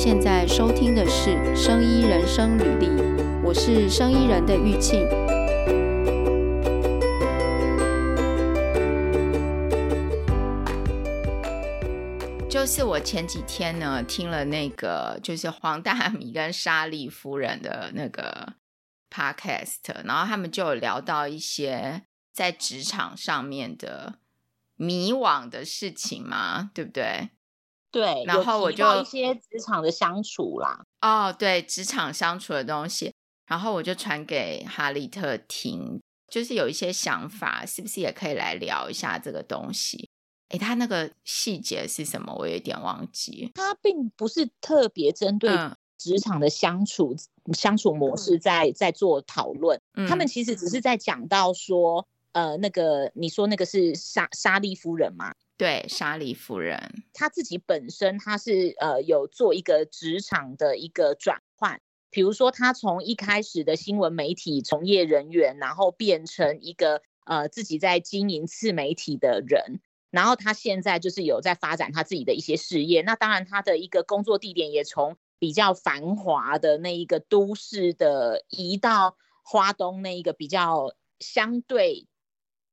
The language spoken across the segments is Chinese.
现在收听的是《生医人生履历》，我是生医人的玉庆。就是我前几天呢，听了那个就是黄大米跟莎莉夫人的那个 podcast，然后他们就有聊到一些在职场上面的迷惘的事情嘛，对不对？对，然后我就一些职场的相处啦。哦，对，职场相处的东西，然后我就传给哈利特听，就是有一些想法，是不是也可以来聊一下这个东西？诶，他那个细节是什么？我有点忘记。他并不是特别针对职场的相处、嗯、相处模式在在做讨论，嗯、他们其实只是在讲到说，呃，那个你说那个是莎莎莉夫人吗？对，莎莉夫人，她自己本身她是呃有做一个职场的一个转换，比如说她从一开始的新闻媒体从业人员，然后变成一个呃自己在经营自媒体的人，然后她现在就是有在发展她自己的一些事业。那当然，她的一个工作地点也从比较繁华的那一个都市的移到花东那一个比较相对。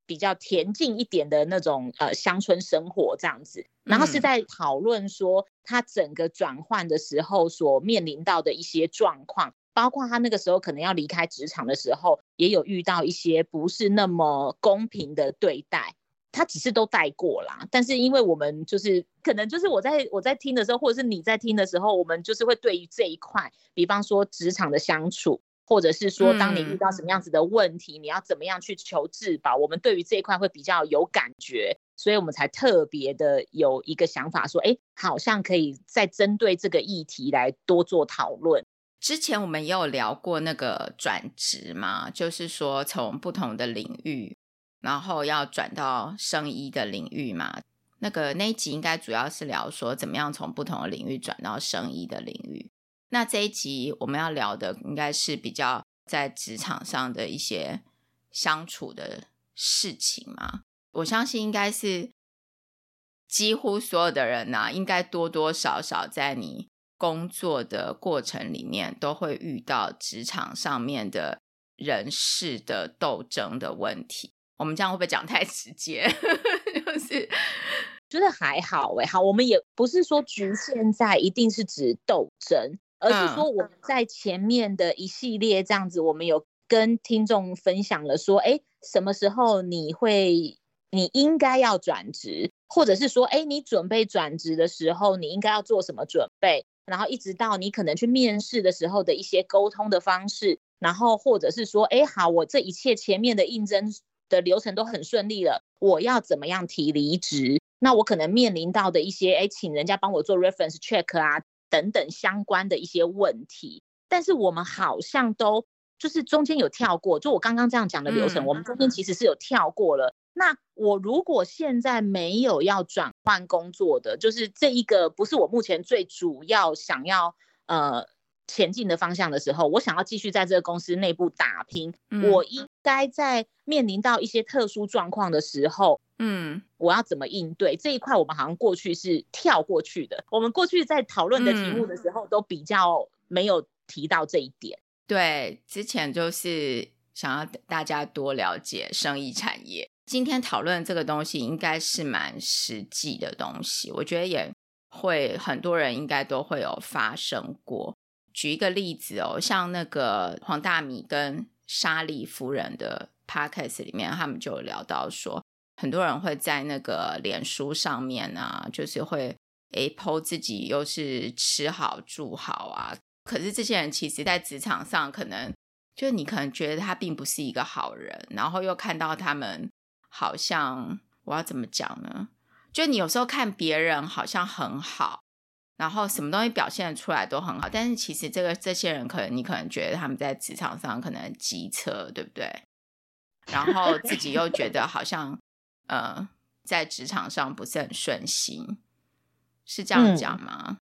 比较恬静一点的那种呃乡村生活这样子，然后是在讨论说他整个转换的时候所面临到的一些状况，包括他那个时候可能要离开职场的时候，也有遇到一些不是那么公平的对待，他只是都带过啦。但是因为我们就是可能就是我在我在听的时候，或者是你在听的时候，我们就是会对于这一块，比方说职场的相处。或者是说，当你遇到什么样子的问题，嗯、你要怎么样去求自保？我们对于这一块会比较有感觉，所以我们才特别的有一个想法，说，哎，好像可以再针对这个议题来多做讨论。之前我们也有聊过那个转职嘛，就是说从不同的领域，然后要转到生医的领域嘛。那个那一集应该主要是聊说，怎么样从不同的领域转到生医的领域。那这一集我们要聊的应该是比较在职场上的一些相处的事情嘛。我相信应该是几乎所有的人呐，应该多多少少在你工作的过程里面都会遇到职场上面的人事的斗争的问题。我们这样会不会讲太直接？就是觉得还好哎，好，我们也不是说局限在一定是指斗争。而是说我们在前面的一系列这样子，我们有跟听众分享了说，哎，什么时候你会，你应该要转职，或者是说，哎，你准备转职的时候，你应该要做什么准备，然后一直到你可能去面试的时候的一些沟通的方式，然后或者是说，哎，好，我这一切前面的应征的流程都很顺利了，我要怎么样提离职？那我可能面临到的一些，哎，请人家帮我做 reference check 啊。等等相关的一些问题，但是我们好像都就是中间有跳过，就我刚刚这样讲的流程，嗯、我们中间其实是有跳过了。那我如果现在没有要转换工作的，就是这一个不是我目前最主要想要呃前进的方向的时候，我想要继续在这个公司内部打拼，嗯、我应该在面临到一些特殊状况的时候。嗯，我要怎么应对这一块？我们好像过去是跳过去的。我们过去在讨论的题目的时候，都比较没有提到这一点。嗯、对，之前就是想要大家多了解生意产业。今天讨论这个东西，应该是蛮实际的东西。我觉得也会很多人应该都会有发生过。举一个例子哦，像那个黄大米跟莎莉夫人的 podcast 里面，他们就有聊到说。很多人会在那个脸书上面啊，就是会诶 po 自己又是吃好住好啊。可是这些人其实，在职场上可能就你可能觉得他并不是一个好人，然后又看到他们好像我要怎么讲呢？就你有时候看别人好像很好，然后什么东西表现出来都很好，但是其实这个这些人可能你可能觉得他们在职场上可能机车，对不对？然后自己又觉得好像。呃，在职场上不是很顺心，是这样讲吗？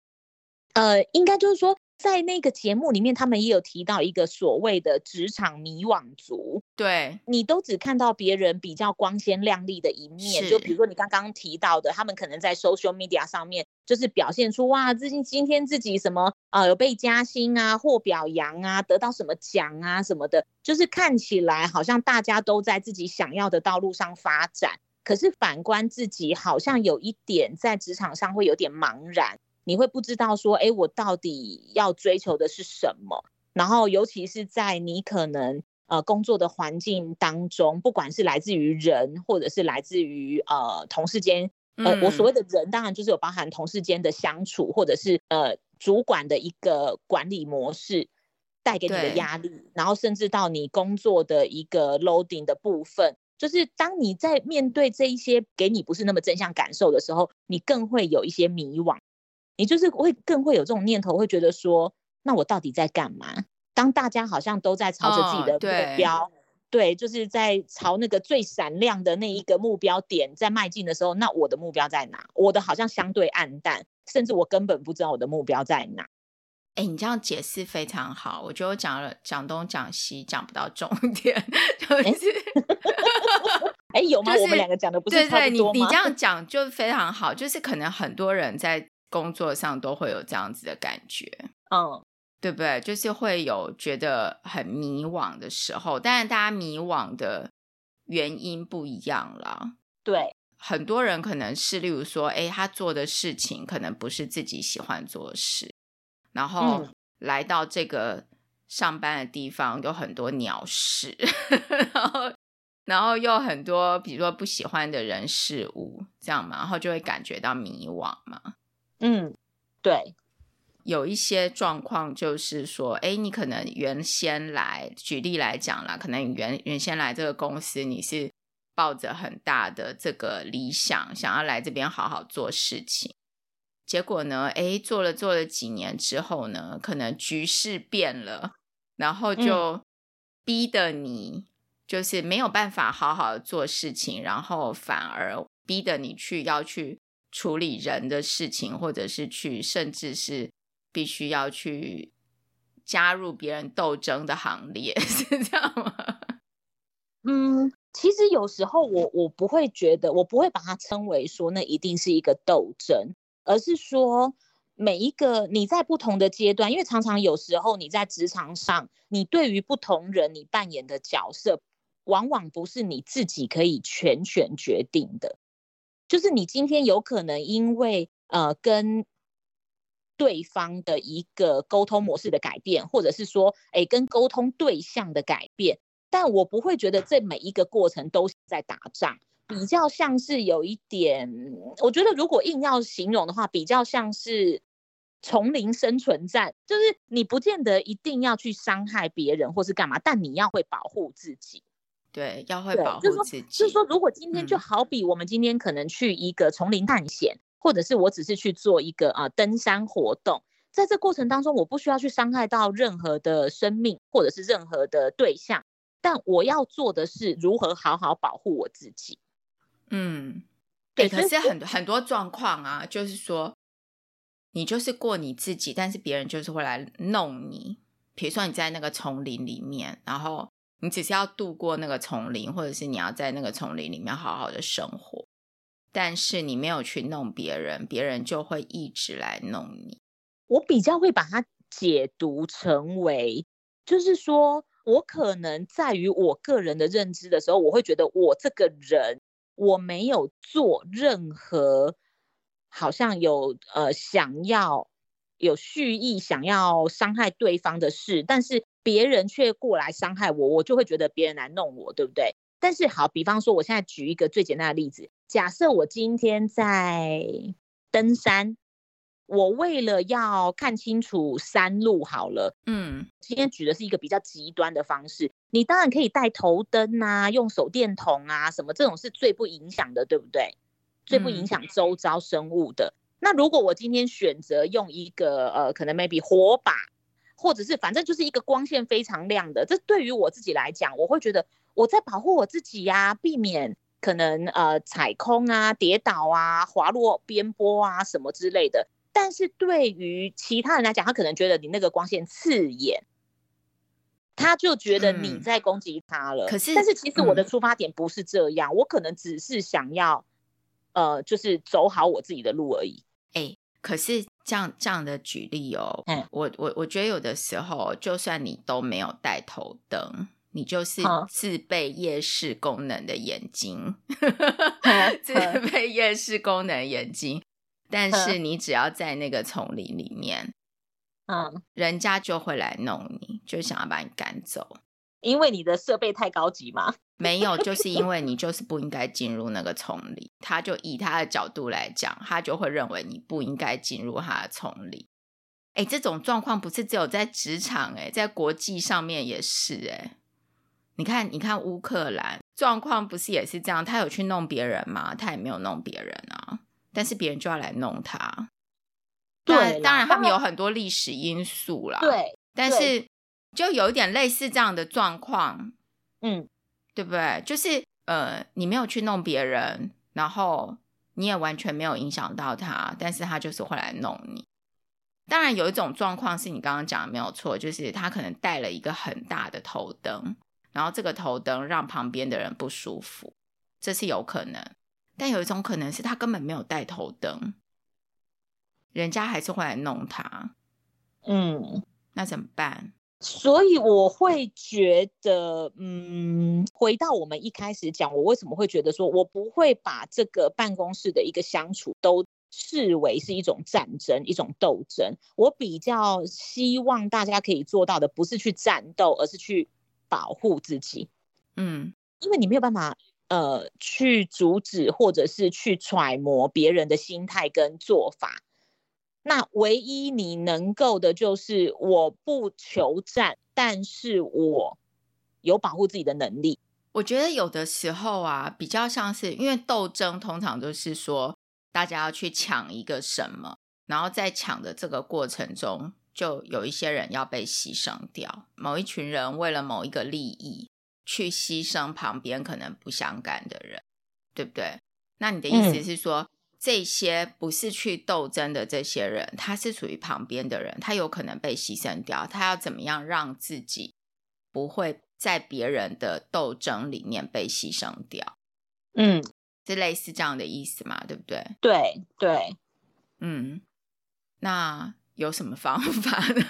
嗯、呃，应该就是说，在那个节目里面，他们也有提到一个所谓的职场迷惘族。对，你都只看到别人比较光鲜亮丽的一面，就比如说你刚刚提到的，他们可能在 social media 上面就是表现出哇，最近今天自己什么啊、呃，有被加薪啊，或表扬啊，得到什么奖啊什么的，就是看起来好像大家都在自己想要的道路上发展，可是反观自己，好像有一点在职场上会有点茫然，你会不知道说，哎，我到底要追求的是什么？然后尤其是在你可能。呃，工作的环境当中，不管是来自于人，或者是来自于呃同事间，呃，嗯、我所谓的人，当然就是有包含同事间的相处，或者是呃主管的一个管理模式带给你的压力，然后甚至到你工作的一个 loading 的部分，就是当你在面对这一些给你不是那么正向感受的时候，你更会有一些迷惘，你就是会更会有这种念头，会觉得说，那我到底在干嘛？当大家好像都在朝着自己的目标，哦、对，对，就是在朝那个最闪亮的那一个目标点在迈进的时候，那我的目标在哪？我的好像相对暗淡，甚至我根本不知道我的目标在哪。哎，你这样解释非常好，我觉得我讲了讲东讲西讲不到重点，就是，哎，有吗？就是、我们两个讲的不？对对，你你这样讲就非常好，就是可能很多人在工作上都会有这样子的感觉，嗯。对不对？就是会有觉得很迷惘的时候，但是大家迷惘的原因不一样了。对，很多人可能是，例如说，哎，他做的事情可能不是自己喜欢做的事，然后来到这个上班的地方有很多鸟事，然后然后又很多，比如说不喜欢的人事物，这样嘛，然后就会感觉到迷惘嘛。嗯，对。有一些状况就是说，哎，你可能原先来，举例来讲啦，可能原原先来这个公司，你是抱着很大的这个理想，想要来这边好好做事情。结果呢，哎，做了做了几年之后呢，可能局势变了，然后就逼得你就是没有办法好好做事情，然后反而逼得你去要去处理人的事情，或者是去甚至是。必须要去加入别人斗争的行列，是这样吗？嗯，其实有时候我我不会觉得，我不会把它称为说那一定是一个斗争，而是说每一个你在不同的阶段，因为常常有时候你在职场上，你对于不同人你扮演的角色，往往不是你自己可以全权决定的，就是你今天有可能因为呃跟。对方的一个沟通模式的改变，或者是说，哎，跟沟通对象的改变，但我不会觉得这每一个过程都是在打仗，比较像是有一点，我觉得如果硬要形容的话，比较像是丛林生存战，就是你不见得一定要去伤害别人或是干嘛，但你要会保护自己，对，要会保护自己。就是说，如果今天就好比我们今天可能去一个丛林探险。嗯或者是我只是去做一个啊、呃、登山活动，在这过程当中，我不需要去伤害到任何的生命或者是任何的对象，但我要做的是如何好好保护我自己。嗯，对。可是很很多状况啊，就是说你就是过你自己，但是别人就是会来弄你。比如说你在那个丛林里面，然后你只是要度过那个丛林，或者是你要在那个丛林里面好好的生活。但是你没有去弄别人，别人就会一直来弄你。我比较会把它解读成为，就是说我可能在于我个人的认知的时候，我会觉得我这个人我没有做任何好像有呃想要有蓄意想要伤害对方的事，但是别人却过来伤害我，我就会觉得别人来弄我，对不对？但是好，比方说我现在举一个最简单的例子。假设我今天在登山，我为了要看清楚山路，好了，嗯，今天举的是一个比较极端的方式。你当然可以带头灯啊，用手电筒啊，什么这种是最不影响的，对不对？最不影响周遭生物的。嗯。那如果我今天选择用一个呃，可能 maybe 火把，或者是反正就是一个光线非常亮的，这对于我自己来讲，我会觉得我在保护我自己呀，避免。可能呃踩空啊、跌倒啊、滑落边坡啊什么之类的，但是对于其他人来讲，他可能觉得你那个光线刺眼。他就觉得你在攻击他了。可是，但是其实我的出发点不是这样，我可能只是想要，呃，就是走好我自己的路而已。哎，可是这样这样的举例哦，嗯，我我我觉得有的时候，就算你都没有带头灯。你就是自备夜视功能的眼睛，自备夜视功能眼睛，但是你只要在那个丛林里面，嗯，人家就会来弄你，就想要把你赶走，因为你的设备太高级吗？没有，就是因为你就是不应该进入那个丛林，他就以他的角度来讲，他就会认为你不应该进入他的丛林。哎，这种状况不是只有在职场，哎，在国际上面也是，哎。你看，你看乌克兰状况不是也是这样？他有去弄别人吗？他也没有弄别人啊，但是别人就要来弄他。对，当然他们有很多历史因素啦。对，但是就有一点类似这样的状况，嗯，对不对？就是呃，你没有去弄别人，然后你也完全没有影响到他，但是他就是会来弄你。当然有一种状况是你刚刚讲的没有错，就是他可能带了一个很大的头灯。然后这个头灯让旁边的人不舒服，这是有可能。但有一种可能是他根本没有带头灯，人家还是会来弄他。嗯，那怎么办？所以我会觉得，嗯，回到我们一开始讲，我为什么会觉得说我不会把这个办公室的一个相处都视为是一种战争、一种斗争。我比较希望大家可以做到的，不是去战斗，而是去。保护自己，嗯，因为你没有办法，呃，去阻止或者是去揣摩别人的心态跟做法。那唯一你能够的就是，我不求战，但是我有保护自己的能力。我觉得有的时候啊，比较像是因为斗争，通常都是说大家要去抢一个什么，然后在抢的这个过程中。就有一些人要被牺牲掉，某一群人为了某一个利益去牺牲旁边可能不相干的人，对不对？那你的意思是说，嗯、这些不是去斗争的这些人，他是属于旁边的人，他有可能被牺牲掉，他要怎么样让自己不会在别人的斗争里面被牺牲掉？嗯，是类似这样的意思嘛？对不对？对对，嗯，那。有什么方法呢？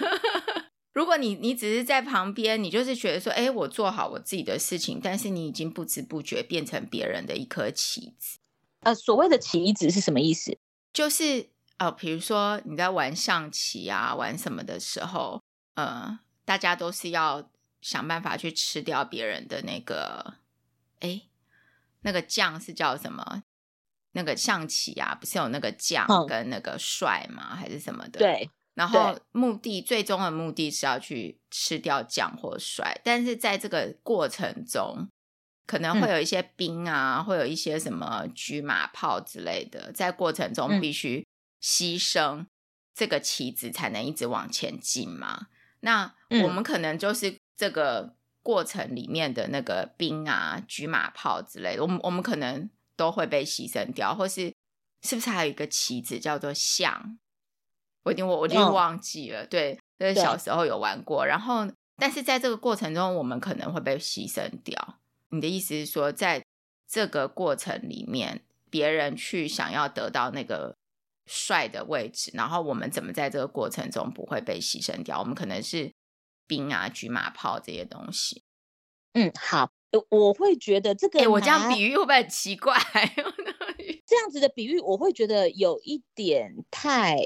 如果你你只是在旁边，你就是觉得说，哎，我做好我自己的事情，但是你已经不知不觉变成别人的一颗棋子。呃，所谓的棋子是什么意思？就是呃，比如说你在玩象棋啊，玩什么的时候，呃，大家都是要想办法去吃掉别人的那个，哎，那个将是叫什么？那个象棋啊，不是有那个将跟那个帅吗？嗯、还是什么的？对。然后目的最终的目的是要去吃掉将或帅，但是在这个过程中，可能会有一些兵啊，嗯、会有一些什么车马炮之类的，在过程中必须牺牲这个棋子才能一直往前进嘛。那我们可能就是这个过程里面的那个兵啊、车马炮之类的，我们我们可能都会被牺牲掉，或是是不是还有一个棋子叫做象？我已经我我已经忘记了，哦、对，就是小时候有玩过。然后，但是在这个过程中，我们可能会被牺牲掉。你的意思是说，在这个过程里面，别人去想要得到那个帅的位置，然后我们怎么在这个过程中不会被牺牲掉？我们可能是兵啊、车马炮这些东西。嗯，好，我会觉得这个，欸、我这样比喻会不会很奇怪？这样子的比喻，我会觉得有一点太。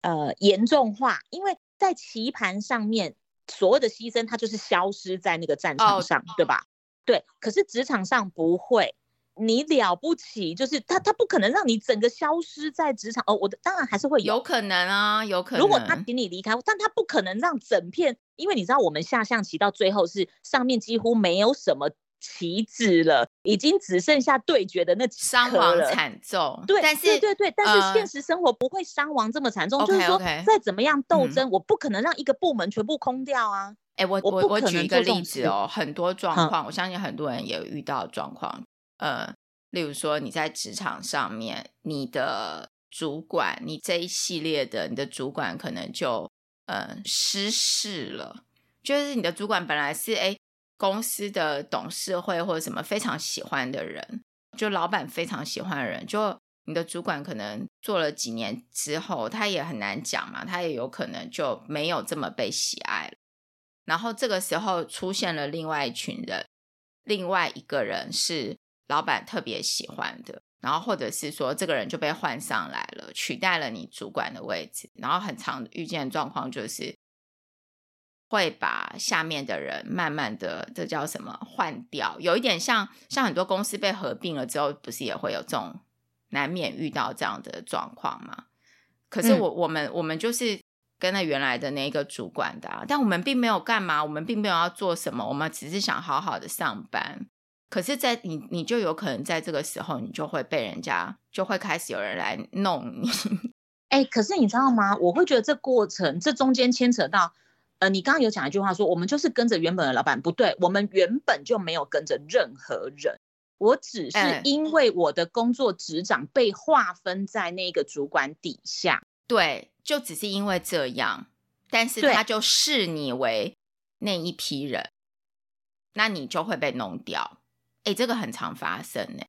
呃，严重化，因为在棋盘上面，所谓的牺牲，它就是消失在那个战场上，oh. 对吧？对。可是职场上不会，你了不起，就是他，他不可能让你整个消失在职场。哦，我的当然还是会有，有可能啊，有可能。如果他请你离开，但他不可能让整片，因为你知道，我们下象棋到最后是上面几乎没有什么。棋子了，已经只剩下对决的那几颗了，伤亡惨重。对，但是对对对，但是现实生活不会伤亡这么惨重。呃、就是说，再怎么样斗争，嗯、我不可能让一个部门全部空掉啊！哎、欸，我我我举一个例子哦，很多状况，嗯、我相信很多人也有遇到状况。呃，例如说你在职场上面，你的主管，你这一系列的你的主管可能就呃失势了。就是你的主管本来是哎公司的董事会或者什么非常喜欢的人，就老板非常喜欢的人，就你的主管可能做了几年之后，他也很难讲嘛，他也有可能就没有这么被喜爱了。然后这个时候出现了另外一群人，另外一个人是老板特别喜欢的。然后，或者是说，这个人就被换上来了，取代了你主管的位置。然后，很常遇见的状况就是，会把下面的人慢慢的，这叫什么？换掉。有一点像，像很多公司被合并了之后，不是也会有这种难免遇到这样的状况吗？可是我、嗯、我们我们就是跟那原来的那个主管的、啊，但我们并没有干嘛，我们并没有要做什么，我们只是想好好的上班。可是，在你你就有可能在这个时候，你就会被人家就会开始有人来弄你。哎、欸，可是你知道吗？我会觉得这过程这中间牵扯到，呃，你刚刚有讲一句话说，我们就是跟着原本的老板，不对，我们原本就没有跟着任何人，我只是因为我的工作职掌被划分在那个主管底下，对，就只是因为这样，但是他就视你为那一批人，那你就会被弄掉。哎，这个很常发生呢，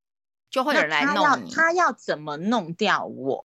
就会有人来弄你。他要，他要怎么弄掉我？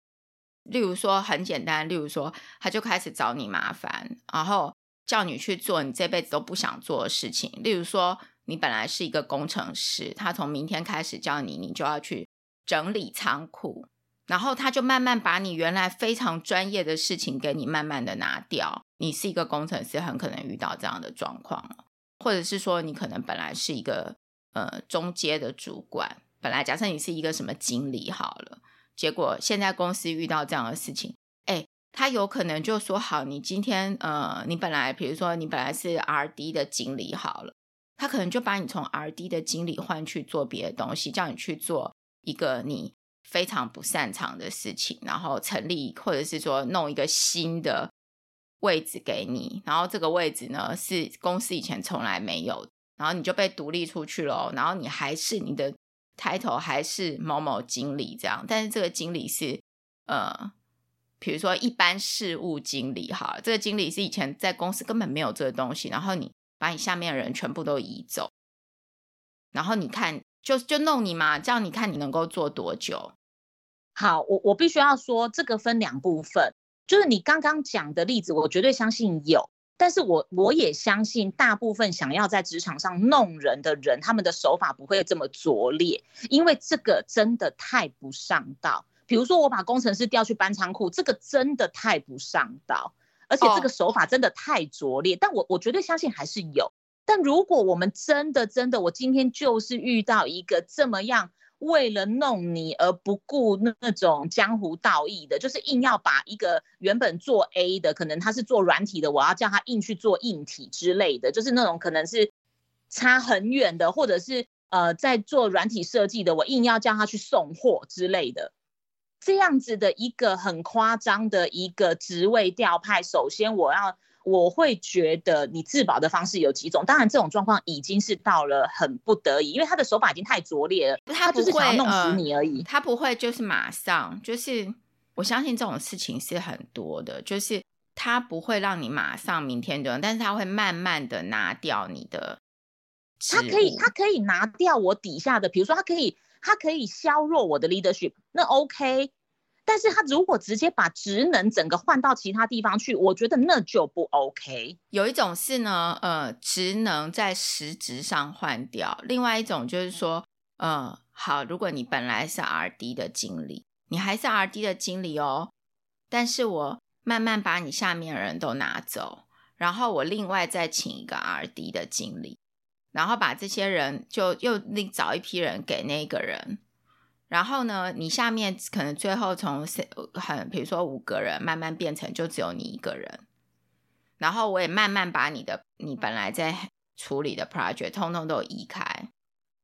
例如说很简单，例如说他就开始找你麻烦，然后叫你去做你这辈子都不想做的事情。例如说你本来是一个工程师，他从明天开始叫你，你就要去整理仓库，然后他就慢慢把你原来非常专业的事情给你慢慢的拿掉。你是一个工程师，很可能遇到这样的状况，或者是说你可能本来是一个。呃，中阶的主管，本来假设你是一个什么经理好了，结果现在公司遇到这样的事情，他有可能就说好，你今天呃，你本来比如说你本来是 RD 的经理好了，他可能就把你从 RD 的经理换去做别的东西，叫你去做一个你非常不擅长的事情，然后成立或者是说弄一个新的位置给你，然后这个位置呢是公司以前从来没有。然后你就被独立出去了，然后你还是你的 title 还是某某经理这样，但是这个经理是呃，比如说一般事务经理哈，这个经理是以前在公司根本没有这个东西，然后你把你下面的人全部都移走，然后你看就就弄你嘛，这样你看你能够做多久？好，我我必须要说这个分两部分，就是你刚刚讲的例子，我绝对相信有。但是我我也相信，大部分想要在职场上弄人的人，他们的手法不会这么拙劣，因为这个真的太不上道。比如说，我把工程师调去搬仓库，这个真的太不上道，而且这个手法真的太拙劣。但我我绝对相信还是有。但如果我们真的真的，我今天就是遇到一个这么样。为了弄你而不顾那种江湖道义的，就是硬要把一个原本做 A 的，可能他是做软体的，我要叫他硬去做硬体之类的，就是那种可能是差很远的，或者是呃在做软体设计的，我硬要叫他去送货之类的，这样子的一个很夸张的一个职位调派，首先我要。我会觉得你自保的方式有几种，当然这种状况已经是到了很不得已，因为他的手法已经太拙劣了，他不会，弄死你而已，呃，他不会就是马上就是，我相信这种事情是很多的，就是他不会让你马上明天就，但是他会慢慢的拿掉你的，他可以他可以拿掉我底下的，比如说他可以他可以削弱我的 leadership，那 OK。但是他如果直接把职能整个换到其他地方去，我觉得那就不 OK。有一种是呢，呃，职能在实质上换掉；另外一种就是说，呃，好，如果你本来是 RD 的经理，你还是 RD 的经理哦，但是我慢慢把你下面的人都拿走，然后我另外再请一个 RD 的经理，然后把这些人就又另找一批人给那个人。然后呢，你下面可能最后从很，比如说五个人，慢慢变成就只有你一个人。然后我也慢慢把你的你本来在处理的 project 通通都移开。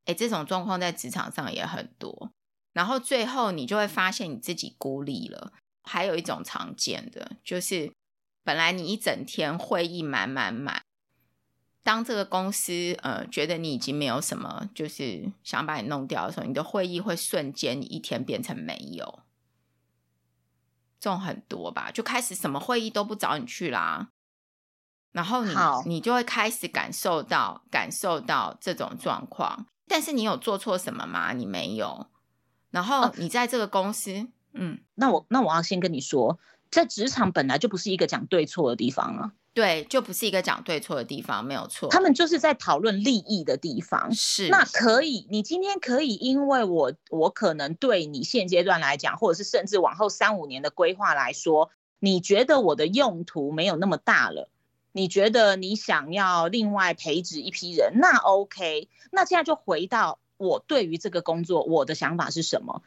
哎，这种状况在职场上也很多。然后最后你就会发现你自己孤立了。还有一种常见的就是，本来你一整天会议满满满。当这个公司呃觉得你已经没有什么，就是想把你弄掉的时候，你的会议会瞬间一天变成没有，这种很多吧，就开始什么会议都不找你去啦。然后你你就会开始感受到感受到这种状况。但是你有做错什么吗？你没有。然后你在这个公司，啊、嗯，那我那我要先跟你说，在职场本来就不是一个讲对错的地方啊。对，就不是一个讲对错的地方，没有错。他们就是在讨论利益的地方。是，那可以，你今天可以，因为我我可能对你现阶段来讲，或者是甚至往后三五年的规划来说，你觉得我的用途没有那么大了，你觉得你想要另外培植一批人，那 OK。那现在就回到我对于这个工作，我的想法是什么？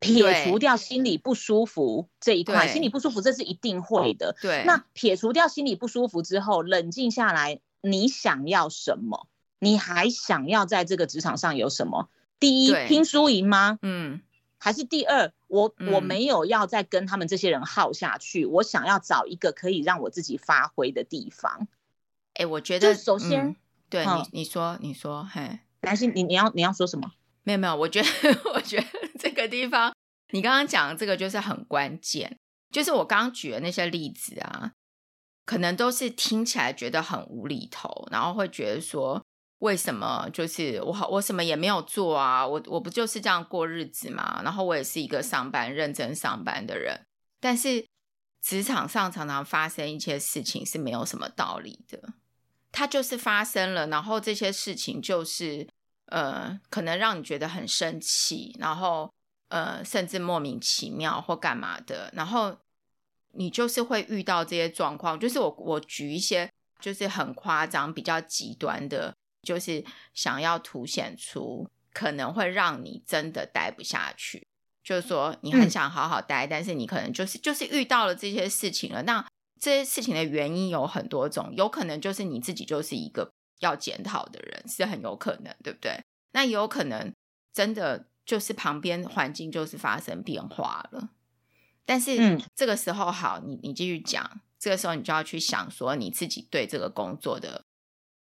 撇除掉心里不舒服这一块，心里不舒服这是一定会的。对，那撇除掉心里不舒服之后，冷静下来，你想要什么？你还想要在这个职场上有什么？第一，拼输赢吗？嗯，还是第二，我我没有要再跟他们这些人耗下去，嗯，我想要找一个可以让我自己发挥的地方。哎，我觉得首先，嗯，对你你说你说，嘿，男性，你你要你要说什么？没有没有，我觉得 我觉得这个地方，你刚刚讲的这个就是很关键，就是我刚刚举的那些例子啊，可能都是听起来觉得很无厘头，然后会觉得说，为什么就是我好我什么也没有做啊，我我不就是这样过日子嘛，然后我也是一个上班认真上班的人，但是职场上常常发生一些事情是没有什么道理的，它就是发生了，然后这些事情就是。呃，可能让你觉得很生气，然后呃，甚至莫名其妙或干嘛的，然后你就是会遇到这些状况。就是我我举一些就是很夸张、比较极端的，就是想要凸显出可能会让你真的待不下去。就是说你很想好好待，嗯，但是你可能就是就是遇到了这些事情了。那这些事情的原因有很多种，有可能就是你自己就是一个。要检讨的人是很有可能，对不对？那也有可能真的就是旁边环境就是发生变化了。但是这个时候好，你你继续讲。这个时候你就要去想说你自己对这个工作的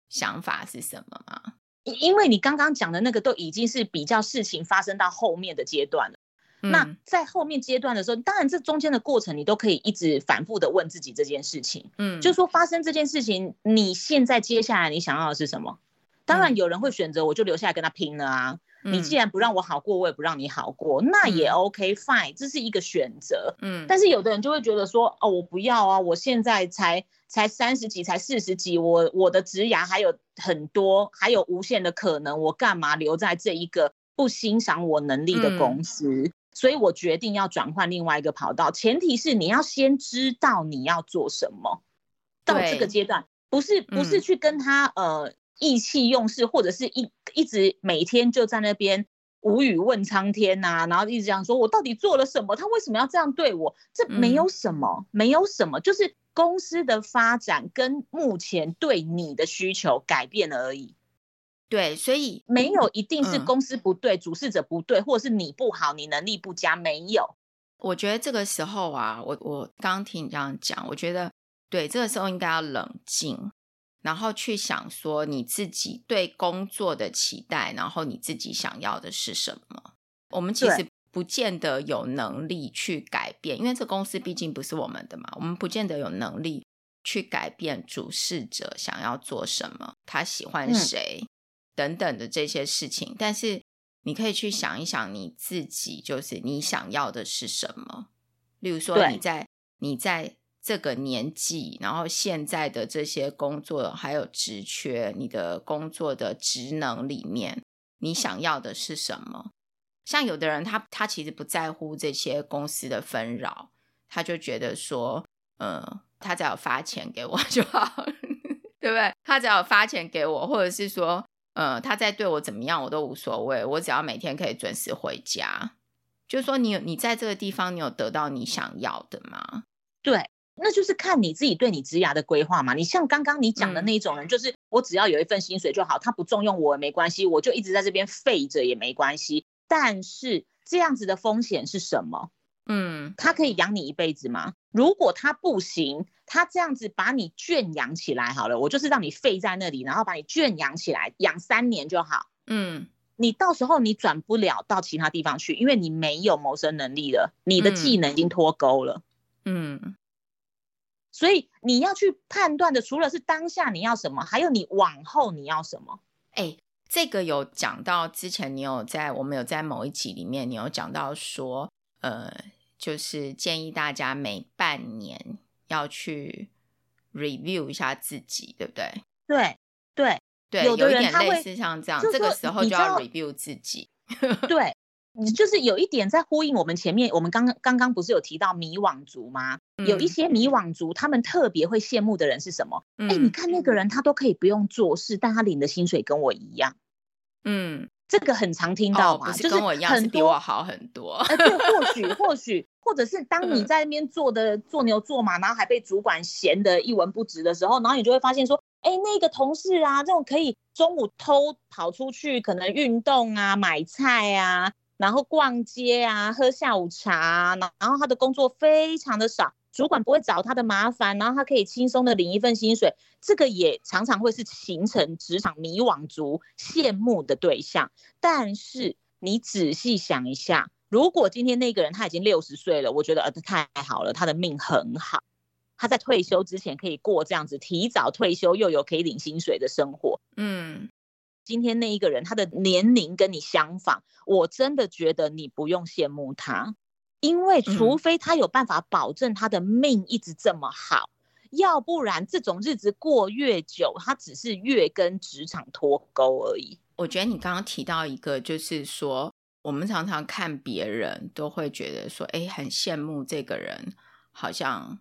想法是什么啊？因为你刚刚讲的那个都已经是比较事情发生到后面的阶段了。那在后面阶段的时候，当然这中间的过程，你都可以一直反复的问自己这件事情。嗯，就说发生这件事情，你现在接下来你想要的是什么？当然有人会选择，我就留下来跟他拼了啊。嗯，你既然不让我好过，我也不让你好过，那也 OK fine，这是一个选择。嗯，但是有的人就会觉得说，哦，我不要啊，我现在才才三十几，才四十几，我我的职涯还有很多，还有无限的可能，我干嘛留在这一个不欣赏我能力的公司？嗯所以我决定要转换另外一个跑道，前提是你要先知道你要做什么。到这个阶段，不是不是去跟他、嗯、呃意气用事，或者是一一直每天就在那边无语问苍天呐、啊，然后一直这样说，我到底做了什么？他为什么要这样对我？这没有什么，嗯、没有什么，就是公司的发展跟目前对你的需求改变了而已。对，所以没有一定是公司不对，嗯、主事者不对，或者是你不好，你能力不佳，没有。我觉得这个时候啊，我我刚刚听你这样讲，我觉得对，这个时候应该要冷静，然后去想说你自己对工作的期待，然后你自己想要的是什么。我们其实不见得有能力去改变，因为这公司毕竟不是我们的嘛，我们不见得有能力去改变主事者想要做什么，他喜欢谁。嗯等等的这些事情，但是你可以去想一想你自己，就是你想要的是什么。例如说，你在你在这个年纪，然后现在的这些工作还有职缺，你的工作的职能里面，你想要的是什么？像有的人他，他他其实不在乎这些公司的纷扰，他就觉得说，嗯，他只要发钱给我 就好，对不对？他只要发钱给我，或者是说。呃，他在对我怎么样，我都无所谓。我只要每天可以准时回家，就是说你，你你在这个地方，你有得到你想要的吗？对，那就是看你自己对你职涯的规划嘛。你像刚刚你讲的那种人，嗯，就是我只要有一份薪水就好，他不重用我也没关系，我就一直在这边废着也没关系。但是这样子的风险是什么？嗯，他可以养你一辈子吗？如果他不行，他这样子把你圈养起来好了，我就是让你废在那里，然后把你圈养起来，养三年就好。嗯，你到时候你转不了到其他地方去，因为你没有谋生能力了，你的技能已经脱钩了。嗯，所以你要去判断的，除了是当下你要什么，还有你往后你要什么。哎，这个有讲到之前，你有在我们有在某一集里面，你有讲到说，呃，就是建议大家每半年要去 review 一下自己，对不对？对对对，有一点类似像这样，这个时候就要 review 自己。对。你就是有一点在呼应我们前面，我们刚刚刚不是有提到迷惘族吗？嗯、有一些迷惘族，他们特别会羡慕的人是什么？哎、嗯欸，你看那个人，他都可以不用做事，但他领的薪水跟我一样。嗯，这个很常听到嘛，哦、是跟我一样，就是比我好很多。呃、对，或许或许，或者是当你在那边做的做牛做马，然后还被主管嫌得一文不值的时候，然后你就会发现说，哎、欸，那个同事啊，这种可以中午偷跑出去，可能运动啊，买菜啊。然后逛街啊，喝下午茶啊，然后他的工作非常的少，主管不会找他的麻烦，然后他可以轻松的领一份薪水，这个也常常会是形成职场迷惘族羡慕的对象。但是你仔细想一下，如果今天那个人他已经六十岁了，我觉得呃太好了，他的命很好，他在退休之前可以过这样子提早退休又有可以领薪水的生活，嗯。今天那一个人，他的年龄跟你相仿，我真的觉得你不用羡慕他，因为除非他有办法保证他的命一直这么好，嗯、要不然这种日子过越久，他只是越跟职场脱钩而已。我觉得你刚刚提到一个，就是说我们常常看别人都会觉得说，哎，很羡慕这个人，好像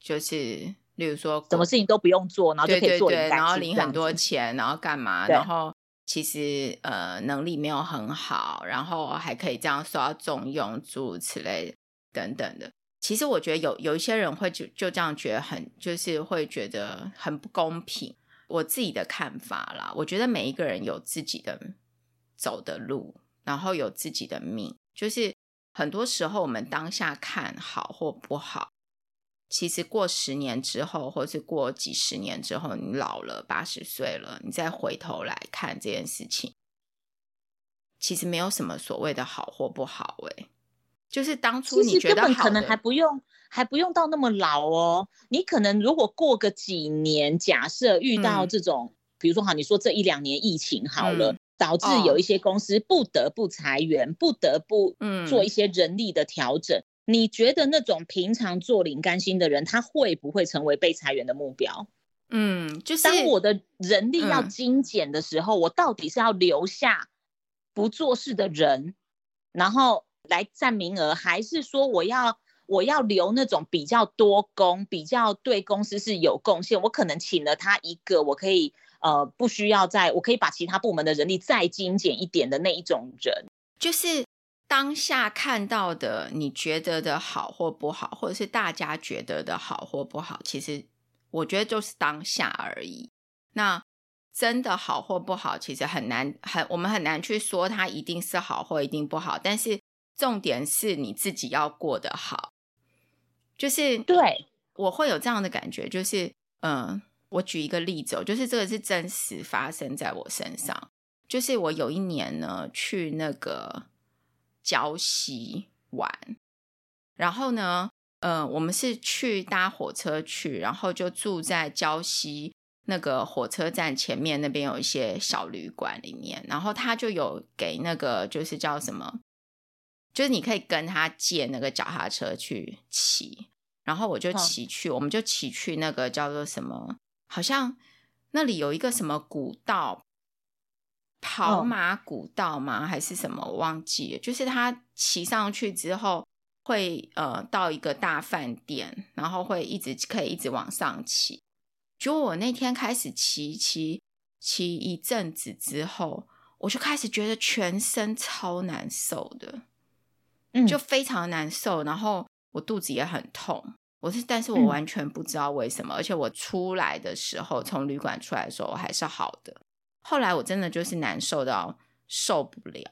就是。例如说，什么事情都不用做，然后就可以做，对对对，然后领很多钱，然后干嘛？然后其实呃能力没有很好，然后还可以这样受到重用，诸如此类等等的。其实我觉得有有一些人会就就这样觉得很，就是会觉得很不公平。我自己的看法啦，我觉得每一个人有自己的走的路，然后有自己的命，就是很多时候我们当下看好或不好。其实过十年之后，或是过几十年之后，你老了八十岁了，你再回头来看这件事情，其实没有什么所谓的好或不好。哎，就是当初你觉得好，可能还不用还不用到那么老哦。你可能如果过个几年，假设遇到这种，嗯、比如说好，你说这一两年疫情好了，嗯、导致有一些公司不得不裁员，哦、不得不做一些人力的调整。嗯你觉得那种平常做领干心的人，他会不会成为被裁员的目标？嗯，就是当我的人力要精简的时候，嗯、我到底是要留下不做事的人，然后来占名额，还是说我要我要留那种比较多工、比较对公司是有贡献？我可能请了他一个，我可以呃不需要再，我可以把其他部门的人力再精简一点的那一种人，就是。当下看到的，你觉得的好或不好，或者是大家觉得的好或不好，其实我觉得就是当下而已。那真的好或不好，其实很难，很我们很难去说它一定是好或一定不好。但是重点是你自己要过得好，就是对我会有这样的感觉，就是嗯，我举一个例子，哦就是这个是真实发生在我身上，就是我有一年呢去那个。礁溪玩，然后呢，呃，我们是去搭火车去，然后就住在礁溪那个火车站前面那边有一些小旅馆里面，然后他就有给那个就是叫什么，就是你可以跟他借那个脚踏车去骑，然后我就骑去，哦、我们就骑去那个叫做什么，好像那里有一个什么古道。跑马古道吗？还是什么？我忘记了。就是他骑上去之后会呃到一个大饭店，然后会一直可以一直往上骑。结果我那天开始骑骑骑一阵子之后，我就开始觉得全身超难受的，嗯，就非常难受。然后我肚子也很痛，我是，但是我完全不知道为什么。嗯，而且我出来的时候，从旅馆出来的时候，我还是好的。后来我真的就是难受到受不了，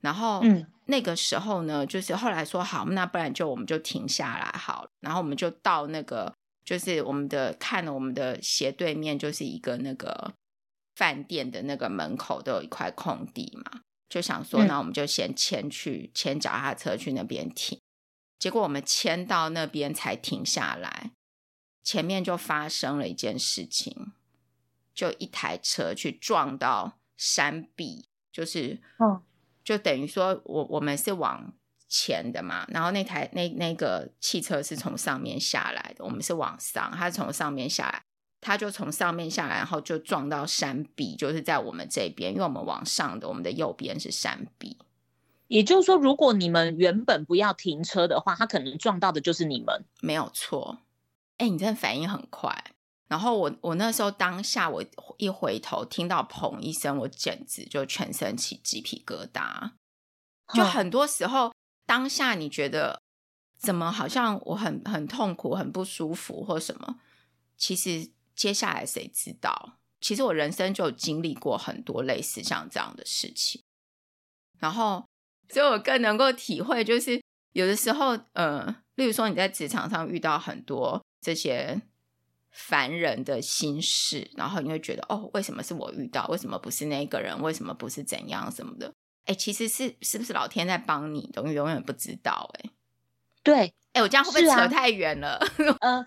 然后那个时候呢，就是后来说好，那不然就我们就停下来好了，然后我们就到那个就是我们的看了我们的斜对面就是一个那个饭店的那个门口都有一块空地嘛，就想说那我们就先牵去牵脚踏车去那边停，结果我们牵到那边才停下来，前面就发生了一件事情，就一台车去撞到山壁，就是，嗯，就等于说我我们是往前的嘛，然后那台那那个汽车是从上面下来的，我们是往上，它是从上面下来，它就从上面下来，然后就撞到山壁，就是在我们这边，因为我们往上的，我们的右边是山壁。也就是说，如果你们原本不要停车的话，他可能撞到的就是你们，没有错。哎，你真的反应很快。然后我我那时候当下我一回头听到砰一声，我简直就全身起鸡皮疙瘩。就很多时候。当下你觉得怎么好像我很很痛苦、很不舒服或什么？其实接下来谁知道？其实我人生就经历过很多类似像这样的事情，然后所以我更能够体会，就是有的时候，呃，例如说你在职场上遇到很多这些烦人的心事，然后你会觉得哦，为什么是我遇到？为什么不是那个人？为什么不是怎样什么的？哎、欸，其实是是不是老天在帮你，永永远不知道、欸。哎，对，哎、欸，我这样会不会扯太远了？嗯、啊呃，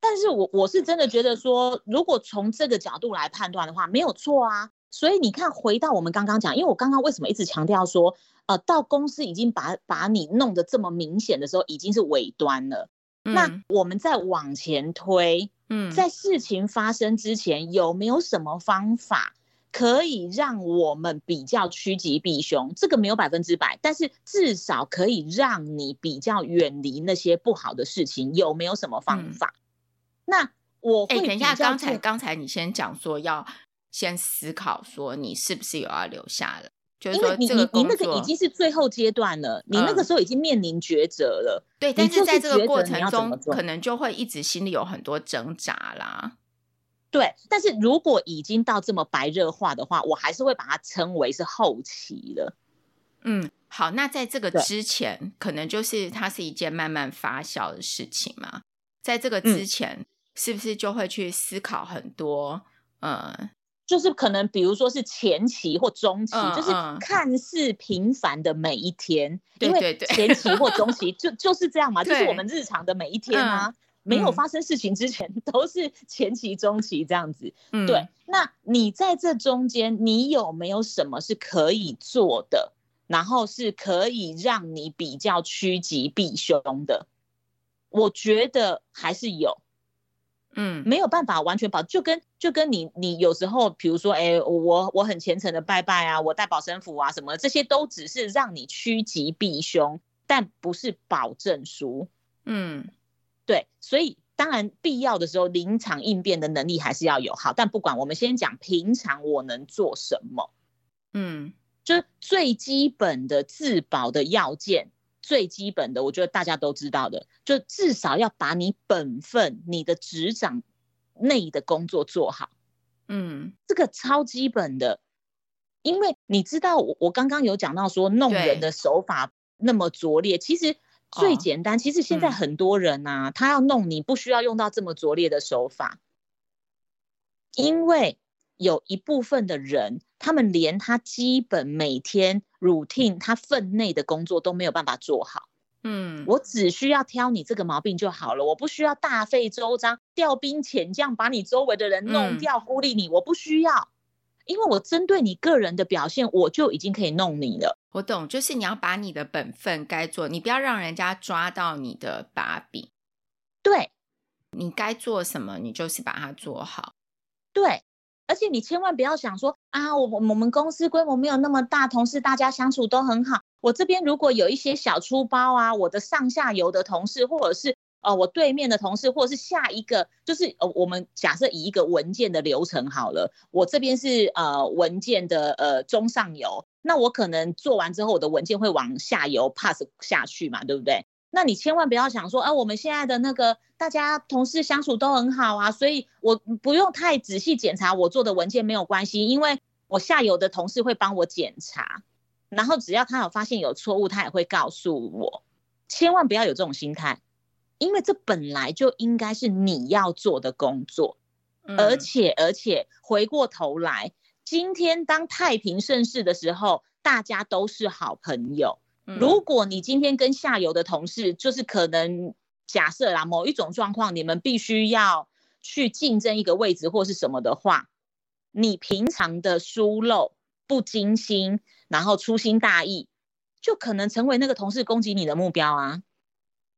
但是我我是真的觉得说，如果从这个角度来判断的话，没有错啊。所以你看，回到我们刚刚讲，因为我刚刚为什么一直强调说，呃，到公司已经把把你弄得这么明显的时候，已经是尾端了。嗯、那我们再往前推，嗯，在事情发生之前，有没有什么方法？可以让我们比较趋吉避凶，这个没有百分之百，但是至少可以让你比较远离那些不好的事情。有没有什么方法？嗯、那我会、欸、等一下，刚才刚才你先讲说要先思考，说你是不是有要留下的，就是说你你你那个已经是最后阶段了，你那个时候已经面临抉择了。嗯、对，但是在这个过程中，可能就会一直心里有很多挣扎啦。对，但是如果已经到这么白热化的话，我还是会把它称为是后期了。嗯，好，那在这个之前，可能就是它是一件慢慢发酵的事情嘛。在这个之前，嗯、是不是就会去思考很多？呃，就是可能比如说是前期或中期，嗯、就是看似平凡的每一天，因为前期或中期就就是这样嘛，就是我们日常的每一天啊。嗯没有发生事情之前，嗯、都是前期、中期这样子。嗯、对，那你在这中间，你有没有什么是可以做的？然后是可以让你比较趋吉避凶的？我觉得还是有。嗯，没有办法完全保，就跟就跟你你有时候，比如说，哎，我我很虔诚的拜拜啊，我带保身符啊，什么这些都只是让你趋吉避凶，但不是保证书。嗯。对，所以当然必要的时候，临场应变的能力还是要有好。但不管我们先讲平常我能做什么，嗯，就是最基本的自保的要件，最基本的，我觉得大家都知道的，就至少要把你本分、你的职掌内的工作做好，嗯，这个超基本的，因为你知道我我刚刚有讲到说弄人的手法那么拙劣，其实。最简单，其实现在很多人呐、啊，嗯、他要弄你不需要用到这么拙劣的手法，因为有一部分的人，他们连他基本每天 routine 他分内的工作都没有办法做好。嗯，我只需要挑你这个毛病就好了，我不需要大费周章调兵遣将把你周围的人弄掉孤立你，我不需要。因为我针对你个人的表现，我就已经可以弄你了。我懂，就是你要把你的本分该做，你不要让人家抓到你的把柄。对，你该做什么，你就是把它做好。对，而且你千万不要想说啊，我我我们公司规模没有那么大，同事大家相处都很好。我这边如果有一些小出包啊，我的上下游的同事或者是。呃，我对面的同事，或者是下一个，就是呃，我们假设以一个文件的流程好了，我这边是呃文件的呃中上游，那我可能做完之后，我的文件会往下游 pass 下去嘛，对不对？那你千万不要想说，啊，我们现在的那个大家同事相处都很好啊，所以我不用太仔细检查我做的文件没有关系，因为我下游的同事会帮我检查，然后只要他有发现有错误，他也会告诉我，千万不要有这种心态。因为这本来就应该是你要做的工作，嗯、而且而且回过头来，今天当太平盛世的时候，大家都是好朋友。嗯、如果你今天跟下游的同事，就是可能假设啦，某一种状况，你们必须要去竞争一个位置或是什么的话，你平常的疏漏、不精心，然后粗心大意，就可能成为那个同事攻击你的目标啊。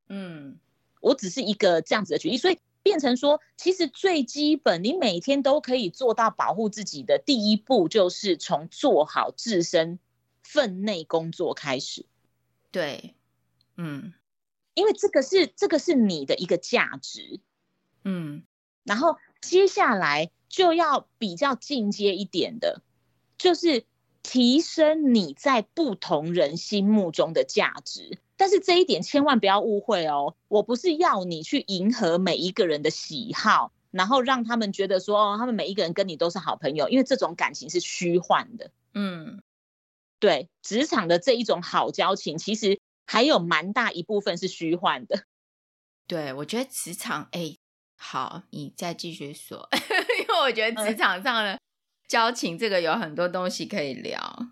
嗯，我只是一个这样子的举例，所以变成说，其实最基本，你每天都可以做到保护自己的第一步，就是从做好自身分内工作开始。对，嗯。因为这个是这个是你的一个价值，嗯，然后接下来就要比较进阶一点的，就是提升你在不同人心目中的价值。但是这一点千万不要误会哦，我不是要你去迎合每一个人的喜好，然后让他们觉得说哦，他们每一个人跟你都是好朋友，因为这种感情是虚幻的。嗯，对，职场的这一种好交情，其实。还有蛮大一部分是虚幻的，对，我觉得职场，哎，好，你再继续说，因为我觉得职场上的交情这个有很多东西可以聊。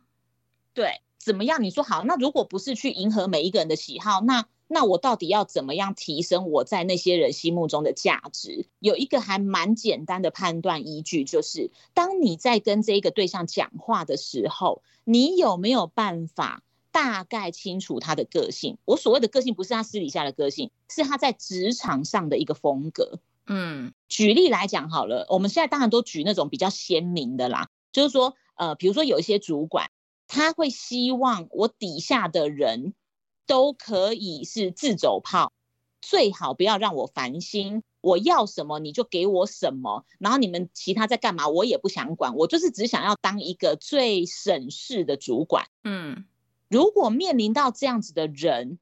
对，怎么样？你说好，那如果不是去迎合每一个人的喜好，那那我到底要怎么样提升我在那些人心目中的价值？有一个还蛮简单的判断依据，就是当你在跟这一个对象讲话的时候，你有没有办法？大概清楚他的个性，我所谓的个性不是他私底下的个性，是他在职场上的一个风格。嗯，举例来讲好了，我们现在当然都举那种比较鲜明的啦，就是说，呃，比如说有一些主管，他会希望我底下的人都可以是自走炮，最好不要让我烦心，我要什么你就给我什么，然后你们其他在干嘛我也不想管，我就是只想要当一个最省事的主管。嗯。如果面临到这样子的人，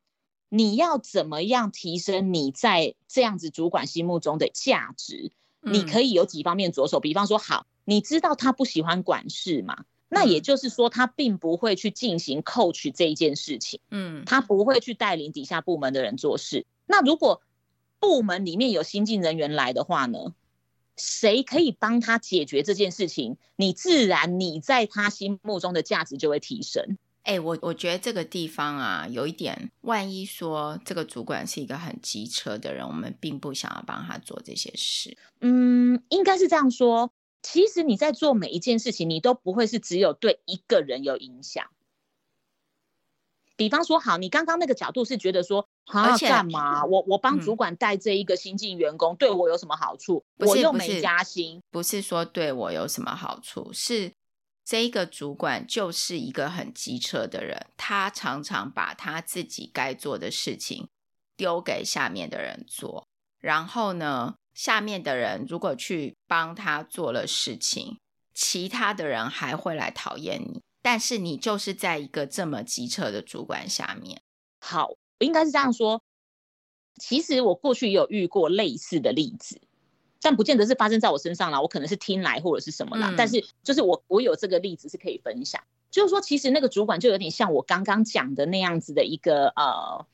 你要怎么样提升你在这样子主管心目中的价值？嗯、你可以有几方面着手。比方说，好，你知道他不喜欢管事嘛？那也就是说，他并不会去进行 coach 这一件事情。嗯，他不会去带领底下部门的人做事。那如果部门里面有新进人员来的话呢？谁可以帮他解决这件事情？你自然你在他心目中的价值就会提升。哎、欸，我我觉得这个地方啊，有一点，万一说这个主管是一个很机车的人，我们并不想要帮他做这些事。嗯，应该是这样说。其实你在做每一件事情，你都不会是只有对一个人有影响。比方说，好，你刚刚那个角度是觉得说，而且干嘛？我我帮主管带这一个新进员工，嗯、对我有什么好处？我又没加薪，不是说对我有什么好处，是。这一个主管就是一个很机车的人，他常常把他自己该做的事情丢给下面的人做，然后呢，下面的人如果去帮他做了事情，其他的人还会来讨厌你，但是你就是在一个这么机车的主管下面。好，应该是这样说。其实我过去也有遇过类似的例子。但不见得是发生在我身上啦，我可能是听来或者是什么啦。嗯、但是就是我我有这个例子是可以分享，就是说其实那个主管就有点像我刚刚讲的那样子的一个呃，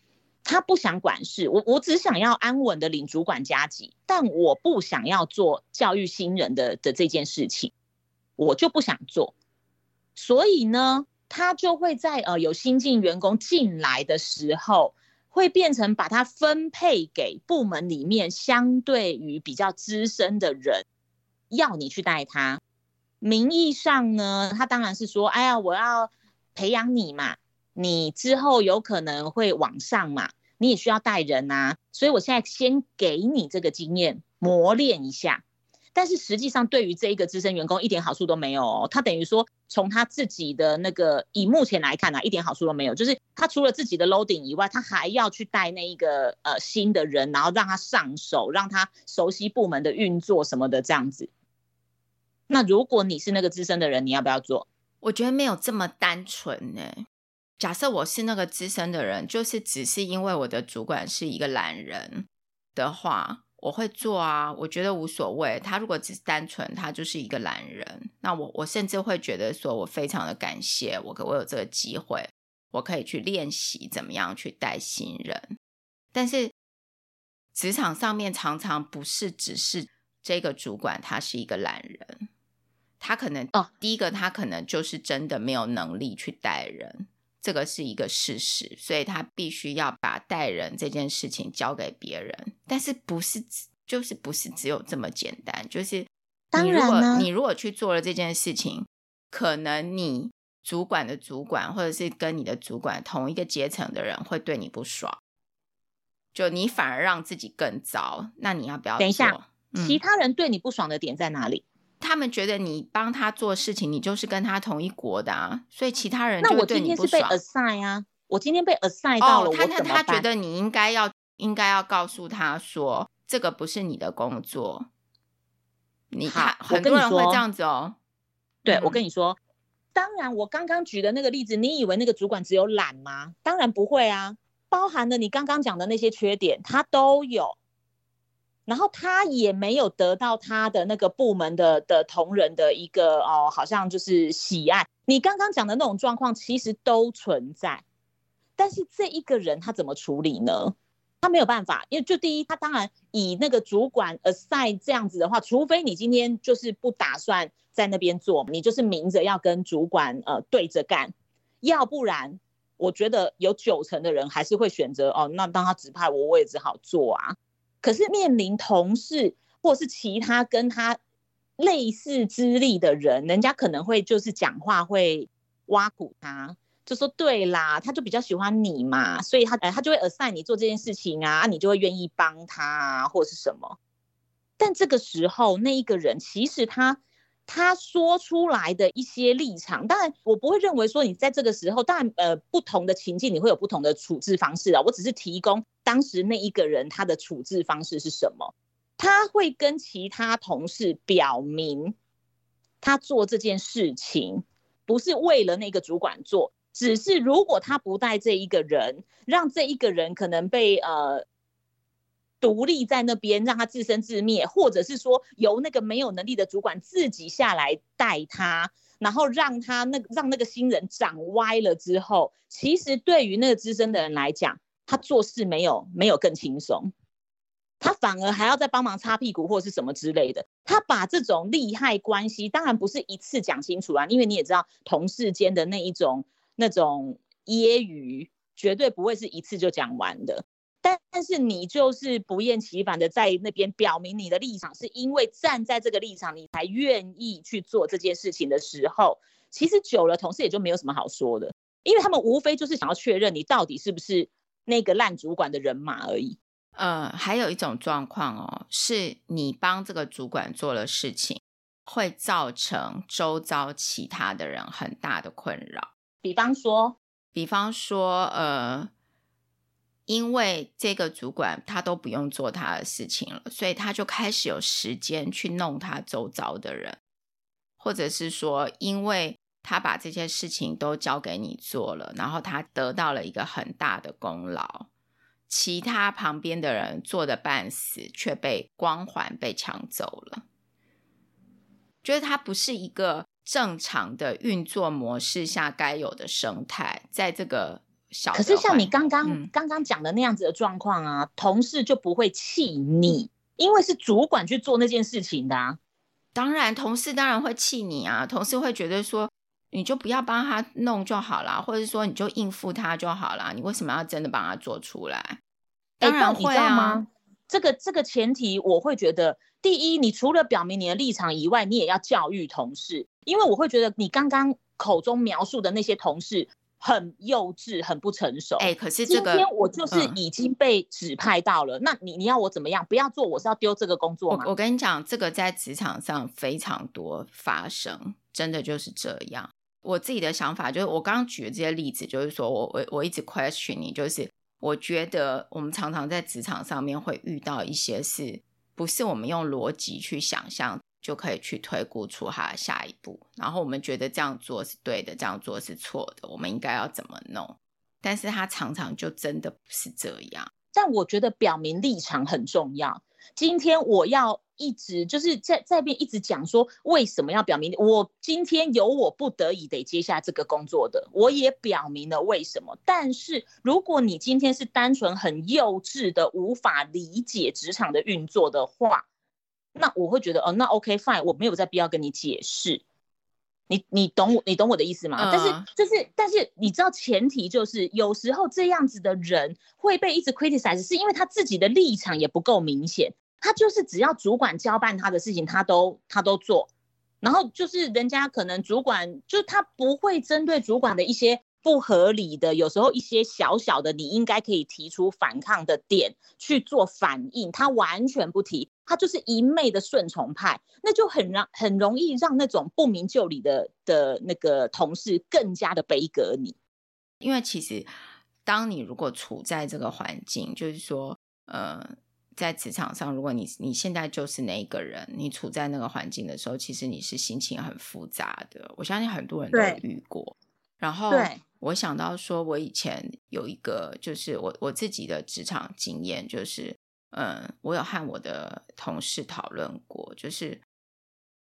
他不想管事，我我只想要安稳的领主管加级，但我不想要做教育新人的的这件事情，我就不想做，所以呢，他就会在呃有新进员工进来的时候。会变成把他分配给部门里面相对于比较资深的人，要你去带他。名义上呢，他当然是说，哎呀，我要培养你嘛，你之后有可能会往上嘛，你也需要带人啊，所以我现在先给你这个经验磨练一下。但是实际上，对于这一个资深员工一点好处都没有哦。他等于说，从他自己的那个以目前来看呢、啊，一点好处都没有。就是他除了自己的 loading 以外，他还要去带那一个呃新的人，然后让他上手，让他熟悉部门的运作什么的这样子。那如果你是那个资深的人，你要不要做？我觉得没有这么单纯呢。假设我是那个资深的人，就是只是因为我的主管是一个懒人的话。我会做啊，我觉得无所谓。他如果只是单纯，他就是一个懒人，那我我甚至会觉得说，我非常的感谢我，我有这个机会，我可以去练习怎么样去带新人。但是职场上面常常不是只是这个主管他是一个懒人，他可能哦，第一个他可能就是真的没有能力去带人，这个是一个事实，所以他必须要把带人这件事情交给别人。但是不是就是不是只有这么简单？就是当然呢，你如果去做了这件事情，可能你主管的主管或者是跟你的主管同一个阶层的人会对你不爽，就你反而让自己更糟。那你要不要？等一下，嗯，其他人对你不爽的点在哪里？他们觉得你帮他做事情，你就是跟他同一国的啊，所以其他人那我今天是被 assign 啊，我今天被 assign 到了，哦、他他他觉得你应该要应该要告诉他说，这个不是你的工作。你看，很多人会这样子哦。对，嗯、我跟你说，当然，我刚刚举的那个例子，你以为那个主管只有懒吗？当然不会啊，包含了你刚刚讲的那些缺点，他都有。然后他也没有得到他的那个部门的的同仁的一个哦，好像就是喜爱。你刚刚讲的那种状况其实都存在，但是这一个人他怎么处理呢？他没有办法，因为就第一，他当然以那个主管 assign 这样子的话，除非你今天就是不打算在那边做，你就是明着要跟主管呃对着干，要不然我觉得有九成的人还是会选择哦，那当他指派我，我也只好做啊。可是面临同事或是其他跟他类似资历的人，人家可能会就是讲话会挖苦他，就说对啦，他就比较喜欢你嘛，所以他呃他就会 assign 你做这件事情啊，你就会愿意帮他啊，或者是什么。但这个时候那一个人其实他他说出来的一些立场，当然我不会认为说你在这个时候，当然呃不同的情境你会有不同的处置方式啊，我只是提供。当时那一个人他的处置方式是什么？他会跟其他同事表明，他做这件事情不是为了那个主管做，只是如果他不带这一个人，让这一个人可能被呃独立在那边，让他自生自灭，或者是说由那个没有能力的主管自己下来带他，然后让他那让那个新人长歪了之后，其实对于那个资深的人来讲。他做事没有没有更轻松，他反而还要再帮忙擦屁股或者是什么之类的。他把这种利害关系，当然不是一次讲清楚啊，因为你也知道同事间的那一种那种揶揄，绝对不会是一次就讲完的。但但是你就是不厌其烦的在那边表明你的立场，是因为站在这个立场，你才愿意去做这件事情的时候，其实久了，同事也就没有什么好说的，因为他们无非就是想要确认你到底是不是。那个烂主管的人马而已。呃，还有一种状况哦，是你帮这个主管做了事情，会造成周遭其他的人很大的困扰。比方说，比方说，呃，因为这个主管他都不用做他的事情了，所以他就开始有时间去弄他周遭的人，或者是说，因为。他把这些事情都交给你做了，然后他得到了一个很大的功劳，其他旁边的人做的半死，却被光环被抢走了。觉得他不是一个正常的运作模式下该有的生态，在这个小，可是像你刚刚、嗯、刚刚讲的那样子的状况啊，同事就不会气你，因为是主管去做那件事情的啊。当然，同事当然会气你啊，同事会觉得说。你就不要帮他弄就好了，或者说你就应付他就好了。你为什么要真的帮他做出来？当然会啊。欸、你知道吗？这个这个前提，我会觉得，第一，你除了表明你的立场以外，你也要教育同事，因为我会觉得你刚刚口中描述的那些同事很幼稚，很不成熟。哎、欸，可是这个今天我就是已经被指派到了，嗯、那你你要我怎么样？不要做，我是要丢这个工作吗？我我跟你讲，这个在职场上非常多发生，真的就是这样。我自己的想法就是，我刚刚举的这些例子，就是说我我我一直 question 你，就是我觉得我们常常在职场上面会遇到一些事，不是我们用逻辑去想象就可以去推估出它的下一步，然后我们觉得这样做是对的，这样做是错的，我们应该要怎么弄？但是它常常就真的不是这样。但我觉得表明立场很重要。今天我要。一直就是在在边一直讲说，为什么要表明我今天有我不得已得接下这个工作的，我也表明了为什么。但是如果你今天是单纯很幼稚的无法理解职场的运作的话，那我会觉得哦，那 OK fine，我没有再必要跟你解释。你你懂我，你懂我的意思吗？嗯、但是就是，但是你知道前提就是，有时候这样子的人会被一直 criticize，是因为他自己的立场也不够明显。他就是只要主管交办他的事情，他都他都做，然后就是人家可能主管就他不会针对主管的一些。不合理的，有时候一些小小的，你应该可以提出反抗的点去做反应，他完全不提，他就是一昧的顺从派，那就很让很容易让那种不明就里的的那个同事更加的悲格你。因为其实，当你如果处在这个环境，就是说，呃，在职场上，如果你你现在就是那一个人，你处在那个环境的时候，其实你是心情很复杂的。我相信很多人都遇过，然后对。我想到说，我以前有一个，就是我我自己的职场经验，就是，嗯，我有和我的同事讨论过，就是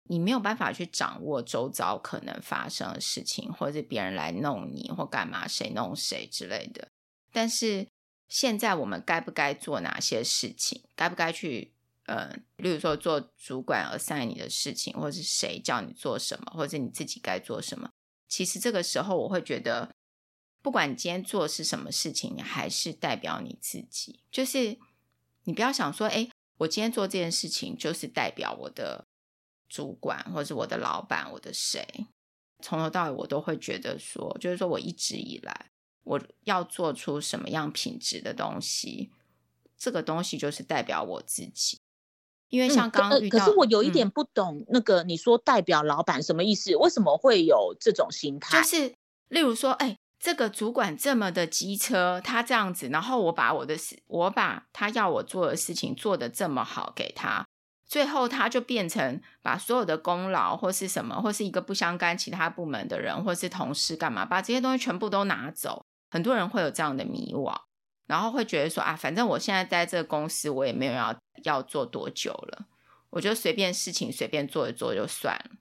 你没有办法去掌握周遭可能发生的事情，或者是别人来弄你或干嘛，谁弄谁之类的。但是现在我们该不该做哪些事情？该不该去，嗯，例如说做主管 assign 你的事情，或者是谁叫你做什么，或者你自己该做什么？其实这个时候我会觉得。不管你今天做是什么事情，你还是代表你自己。就是你不要想说，哎，我今天做这件事情就是代表我的主管，或者是我的老板，我的谁。从头到尾，我都会觉得说，就是说我一直以来我要做出什么样品质的东西，这个东西就是代表我自己。因为像刚刚遇到，可是我有一点不懂，那个你说代表老板什么意思？为什么会有这种心态？就是例如说，哎。这个主管这么的机车，他这样子，然后我把我的事，我把他要我做的事情做得这么好给他，最后他就变成把所有的功劳或是什么，或是一个不相干其他部门的人或是同事干嘛，把这些东西全部都拿走。很多人会有这样的迷惘，然后会觉得说啊，反正我现在在这个公司，我也没有要要做多久了，我就随便事情随便做一做就算了。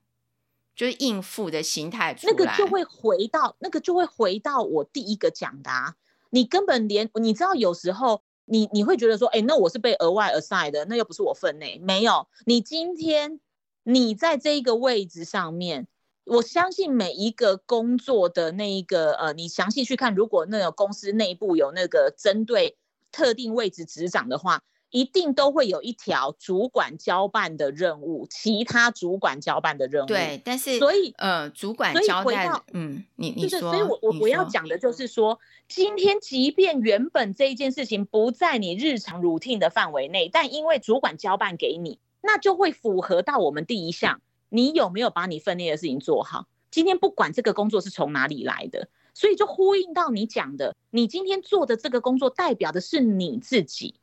就是应付的心态，那个就会回到那个就会回到我第一个讲的啊，你根本连你知道有时候你你会觉得说，哎，那我是被额外 assign 的，那又不是我分内，没有。你今天你在这一个位置上面，我相信每一个工作的那一个呃，你详细去看，如果那个公司内部有那个针对特定位置职掌的话。一定都会有一条主管交办的任务，其他主管交办的任务。对，但是所以呃，主管交代，嗯，你你说，所以我我我要讲的就是说，今天即便原本这一件事情不在你日常 routine 的范围内，但因为主管交办给你，那就会符合到我们第一项，你有没有把你分内的事情做好？今天不管这个工作是从哪里来的，所以就呼应到你讲的，你今天做的这个工作代表的是你自己。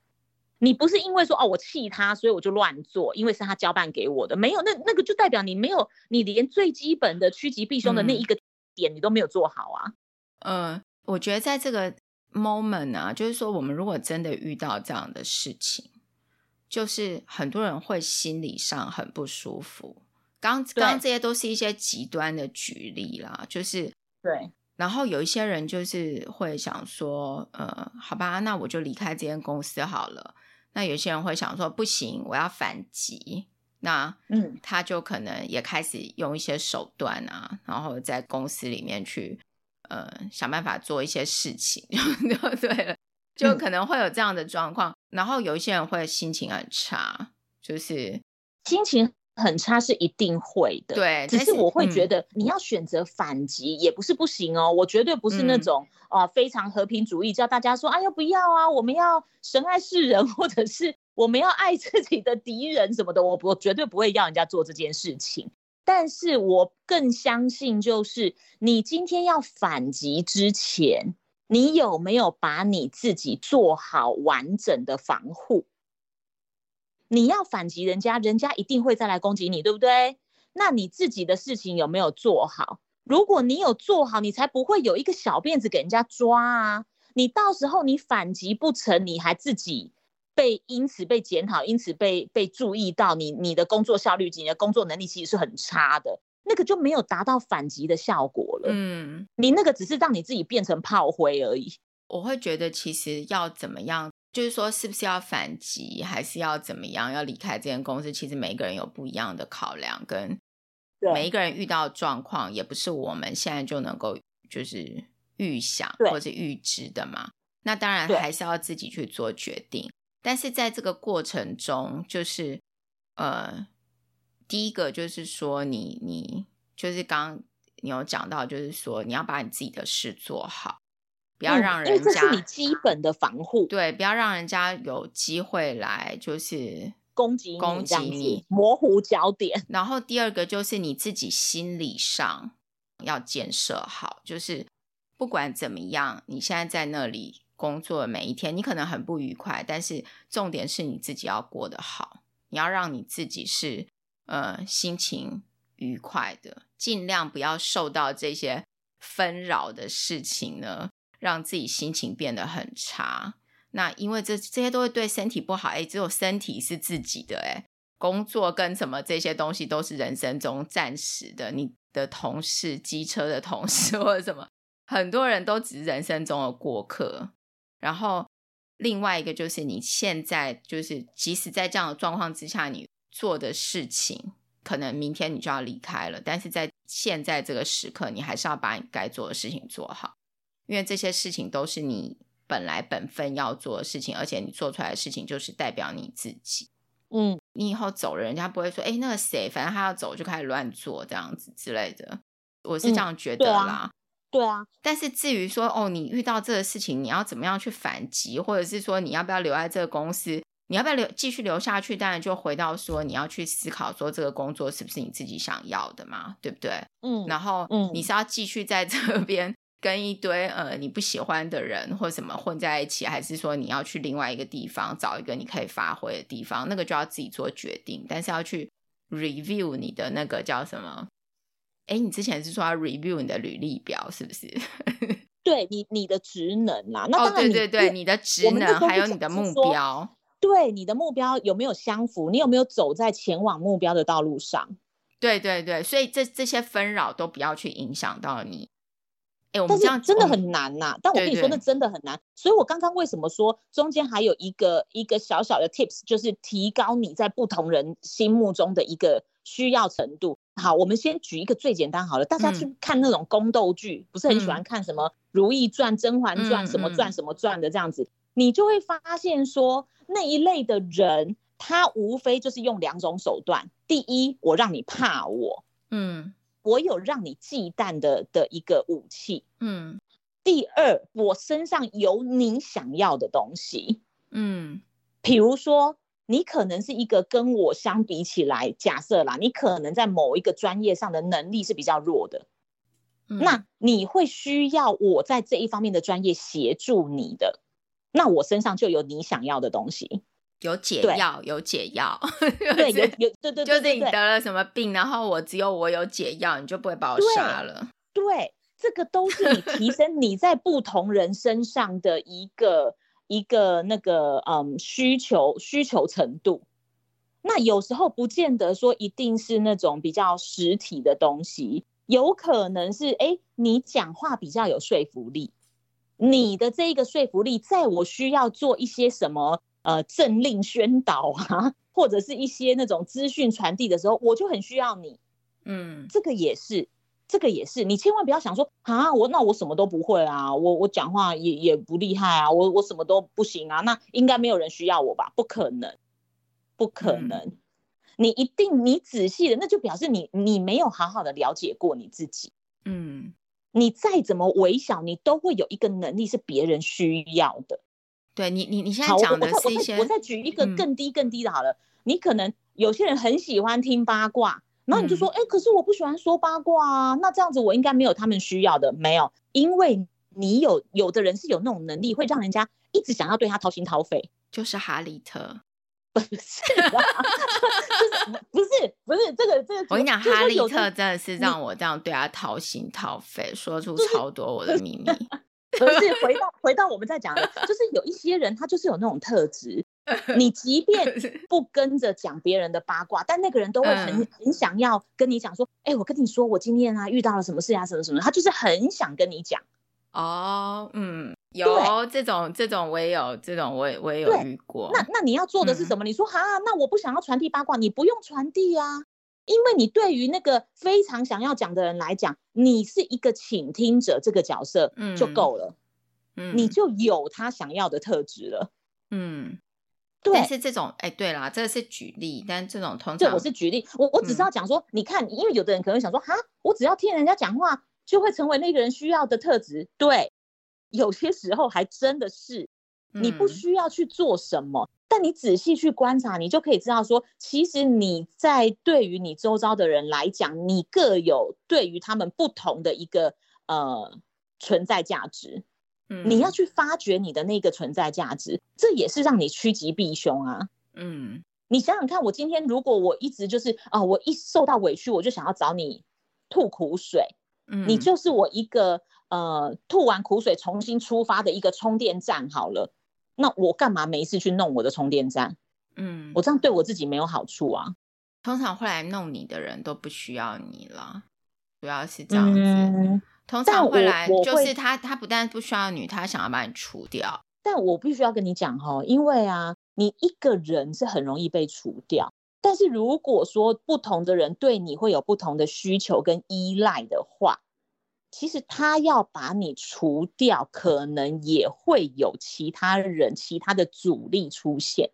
你不是因为说哦，我气他，所以我就乱做，因为是他交办给我的，没有，那那个就代表你没有，你连最基本的趋吉避凶的那一个点你都没有做好啊。嗯，呃，我觉得在这个 moment 啊，就是说我们如果真的遇到这样的事情，就是很多人会心理上很不舒服。刚刚刚这些都是一些极端的举例啦，就是对。然后有一些人就是会想说，呃，好吧，那我就离开这间公司好了。那有些人会想说，不行，我要反击。那嗯，他就可能也开始用一些手段啊，然后在公司里面去呃想办法做一些事情，就对了，就可能会有这样的状况。嗯、然后有一些人会心情很差，就是心情。很差是一定会的，对。只是我会觉得你要选择反击也不是不行哦。嗯、我绝对不是那种啊、呃、非常和平主义，叫大家说哎呀不要啊，我们要神爱世人，或者是我们要爱自己的敌人什么的。我我绝对不会要人家做这件事情。但是我更相信，就是你今天要反击之前，你有没有把你自己做好完整的防护？你要反击人家，人家一定会再来攻击你，对不对？那你自己的事情有没有做好？如果你有做好，你才不会有一个小辫子给人家抓啊！你到时候你反击不成，你还自己被因此被检讨，因此被被注意到你，你你的工作效率及、你的工作能力其实是很差的，那个就没有达到反击的效果了。嗯，你那个只是让你自己变成炮灰而已。我会觉得，其实要怎么样？就是说，是不是要反击，还是要怎么样？要离开这间公司？其实每个人有不一样的考量跟每一个人遇到状况也不是我们现在就能够就是预想或者预知的嘛。那当然还是要自己去做决定。但是在这个过程中，就是呃，第一个就是说你，你你就是刚刚你有讲到，就是说你要把你自己的事做好，不要让人家，嗯、因为这是你基本的防护。对，不要让人家有机会来就是攻击攻击你，模糊焦点。然后第二个就是你自己心理上要建设好，就是不管怎么样，你现在在那里。工作的每一天，你可能很不愉快，但是重点是你自己要过得好，你要让你自己是呃心情愉快的，尽量不要受到这些纷扰的事情呢，让自己心情变得很差。那因为这这些都会对身体不好，诶，只有身体是自己的，诶，工作跟什么这些东西都是人生中暂时的，你的同事、机车的同事 或者什么，很多人都只是人生中的过客。然后，另外一个就是你现在就是，即使在这样的状况之下，你做的事情，可能明天你就要离开了，但是在现在这个时刻，你还是要把你该做的事情做好，因为这些事情都是你本来本分要做的事情，而且你做出来的事情就是代表你自己。嗯，你以后走了，人家不会说，哎，那个谁，反正他要走就开始乱做这样子之类的。我是这样觉得啦。嗯对啊，但是至于说哦，你遇到这个事情，你要怎么样去反击，或者是说你要不要留在这个公司，你要不要留继续留下去？当然就回到说你要去思考说这个工作是不是你自己想要的嘛，对不对？嗯，然后你是要继续在这边跟一堆呃你不喜欢的人或什么混在一起，还是说你要去另外一个地方找一个你可以发挥的地方？那个就要自己做决定，但是要去 review 你的那个叫什么？哎，你之前是说要 review 你的履历表是不是？对你你的职能啦，那当然、哦、对对对，你的职能还有你的目标，对你的目标有没有相符？你有没有走在前往目标的道路上？对对对，所以这这些纷扰都不要去影响到你。哎，我们这样真的很难呐、啊！但我跟你说，那真的很难。所以我刚刚为什么说中间还有一个一个小小的 tips，就是提高你在不同人心目中的一个需要程度。好，我们先举一个最简单好了，大家去看那种宫斗剧，嗯、不是很喜欢看什么《如懿传》《甄嬛传》什么传什么传的这样子，嗯嗯、你就会发现说那一类的人，他无非就是用两种手段：第一，我让你怕我，嗯，我有让你忌惮的的一个武器，嗯；第二，我身上有你想要的东西，嗯，比如说。你可能是一个跟我相比起来，假设啦，你可能在某一个专业上的能力是比较弱的，嗯、那你会需要我在这一方面的专业协助你的，那我身上就有你想要的东西，有解药，有解药，对，有有对对对，就是你得了什么病，然后我只有我有解药，你就不会把我杀了。对，对，这个都是你提 升你在不同人身上的一个。一个那个嗯需求需求程度，那有时候不见得说一定是那种比较实体的东西，有可能是哎你讲话比较有说服力，你的这一个说服力，在我需要做一些什么呃政令宣导啊，或者是一些那种资讯传递的时候，我就很需要你，嗯，这个也是。这个也是，你千万不要想说啊，我那我什么都不会啊，我我讲话也也不厉害啊，我我什么都不行啊，那应该没有人需要我吧？不可能，不可能，嗯、你一定你仔细的，那就表示你你没有好好的了解过你自己。嗯，你再怎么微小，你都会有一个能力是别人需要的。对你，你你现在讲的是一些，我再，我再举一个更低更低的好了，嗯、你可能有些人很喜欢听八卦。然后你就说，哎、嗯，可是我不喜欢说八卦啊，那这样子我应该没有他们需要的，没有，因为你有有的人是有那种能力，会让人家一直想要对他掏心掏肺，就是哈利特，不是，不是，不是这个这个，我跟你讲，哈利特真的是让我这样对他掏心掏肺，你说出超多我的秘密。不是回到回到我们在讲的，就是有一些人他就是有那种特质。你即便 不跟着讲别人的八卦，但那个人都会很很想要跟你讲说，哎，我跟你说，我今天啊遇到了什么事啊，什么什么，他就是很想跟你讲。哦，嗯，有这种这种我也有，这种我也我也有遇过。那那你要做的是什么？你说哈，那我不想要传递八卦，你不用传递啊，因为你对于那个非常想要讲的人来讲，你是一个倾听者这个角色，嗯，就够了，嗯，你就有他想要的特质了，嗯，对。但是这种，哎，对啦，这个是举例，但这种通常，这我是举例，我我只是要讲说，嗯，你看，因为有的人可能想说，哈，我只要听人家讲话，就会成为那个人需要的特质，对，有些时候还真的是，你不需要去做什么。嗯但你仔细去观察，你就可以知道说，其实你在对于你周遭的人来讲，你各有对于他们不同的一个呃存在价值。嗯，你要去发掘你的那个存在价值，这也是让你趋吉避凶啊。嗯，你想想看，我今天如果我一直就是啊、呃，我一受到委屈，我就想要找你吐苦水，嗯，你就是我一个呃吐完苦水重新出发的一个充电站好了。那我干嘛没事去弄我的充电站？嗯，我这样对我自己没有好处啊。通常会来弄你的人都不需要你了，主要是这样子。嗯、通常会来就是他，他不但不需要你，他想要把你除掉。但我必须要跟你讲哈，因为啊，你一个人是很容易被除掉，但是如果说不同的人对你会有不同的需求跟依赖的话。其实他要把你除掉，可能也会有其他人、其他的阻力出现。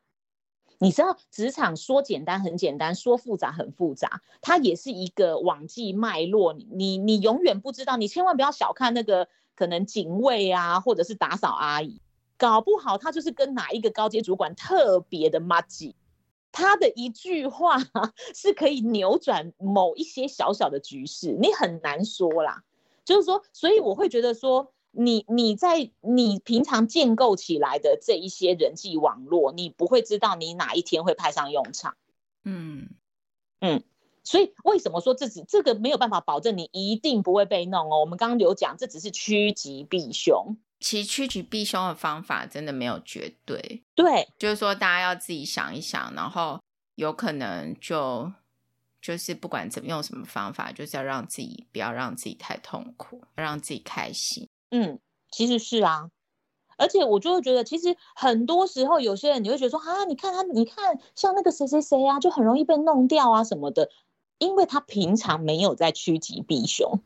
你知道，职场说简单很简单，说复杂很复杂，它也是一个网际脉络。你你永远不知道，你千万不要小看那个可能警卫啊，或者是打扫阿姨，搞不好他就是跟哪一个高阶主管特别的麻吉，他的一句话 是可以扭转某一些小小的局势，你很难说啦。就是说，所以我会觉得说，你你在你平常建构起来的这一些人际网络，你不会知道你哪一天会派上用场。嗯嗯，所以为什么说这只这个没有办法保证你一定不会被弄哦？我们刚刚有讲，这只是趋吉避凶。其实趋吉避凶的方法真的没有绝对。对，就是说大家要自己想一想，然后有可能就。就是不管怎么用什么方法，就是要让自己不要让自己太痛苦，让自己开心。嗯，其实是啊，而且我就会觉得，其实很多时候有些人你会觉得说啊，你看他，你看像那个谁谁谁啊，就很容易被弄掉啊什么的，因为他平常没有在趋吉避凶。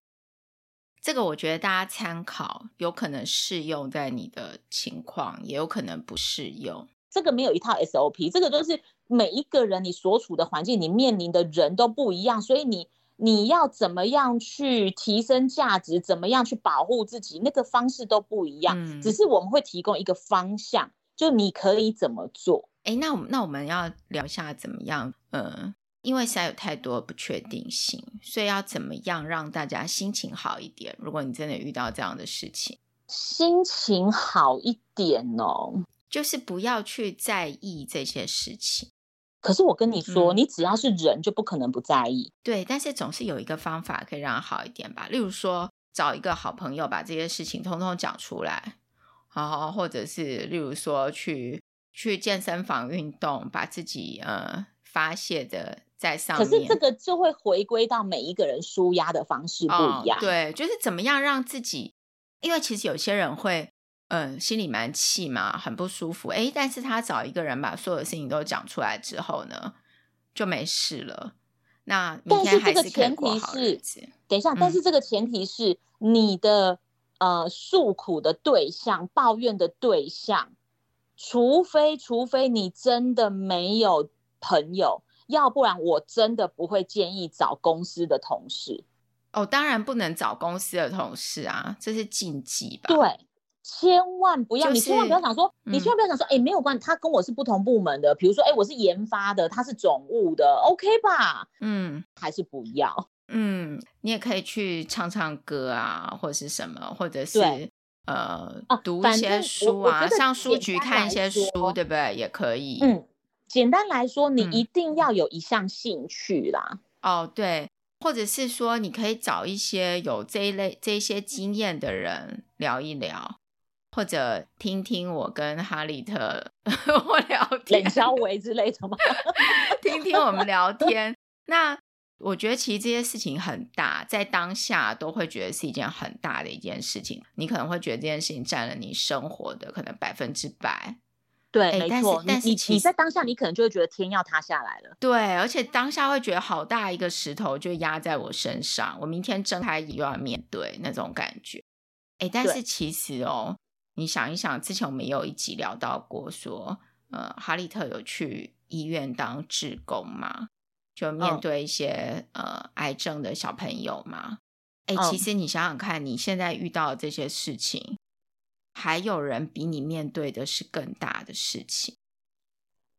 这个我觉得大家参考，有可能适用在你的情况，也有可能不适用。这个没有一套 SOP，这个都是。每一个人，你所处的环境，你面临的人都不一样，所以你你要怎么样去提升价值，怎么样去保护自己，那个方式都不一样。嗯，只是我们会提供一个方向，就你可以怎么做。哎，那我们那我们要聊一下怎么样？嗯，因为实在有太多不确定性，所以要怎么样让大家心情好一点？如果你真的遇到这样的事情，心情好一点哦，就是不要去在意这些事情。可是我跟你说，嗯，你只要是人，就不可能不在意。对，但是总是有一个方法可以让好一点吧。例如说，找一个好朋友，把这些事情通通讲出来，好好，或者是例如说去去健身房运动，把自己呃发泄的在上面。可是这个就会回归到每一个人舒压的方式不一样。哦，对，就是怎么样让自己，因为其实有些人会。嗯，心里蛮气嘛，很不舒服。哎，但是他找一个人把所有的事情都讲出来之后呢，就没事了。那但是这个前提是。等一下，但是这个前提是你的、诉苦的对象、抱怨的对象，除非除非你真的没有朋友，要不然我真的不会建议找公司的同事。哦，当然不能找公司的同事啊，这是禁忌吧？对。千万不要，就是、你千万不要想说，嗯、你千万不要想说，哎，没有关系，他跟我是不同部门的，比如说，哎，我是研发的，他是总务的，OK 吧？嗯，还是不要。嗯，你也可以去唱唱歌啊，或者是什么，或者是呃，读一些书啊，上书局看一些书，对不对？也可以。嗯，简单来说，你一定要有一项兴趣啦。嗯、哦，对，或者是说，你可以找一些有这一类这一些经验的人聊一聊。或者听听我跟哈利特 我聊天，冷笑话之类的吗？听听我们聊天。那我觉得其实这些事情很大，在当下都会觉得是一件很大的一件事情。你可能会觉得这件事情占了你生活的可能百分之百，对，欸、没错。但是你你在当下，你可能就会觉得天要塌下来了。对，而且当下会觉得好大一个石头就压在我身上，我明天睁开又要面对那种感觉。哎，但是其实哦，你想一想，之前我们也有一集聊到过说，说呃，哈利特有去医院当志工嘛，就面对一些、哦、呃癌症的小朋友嘛。哎，其实你想想看，你现在遇到的这些事情。还有人比你面对的是更大的事情，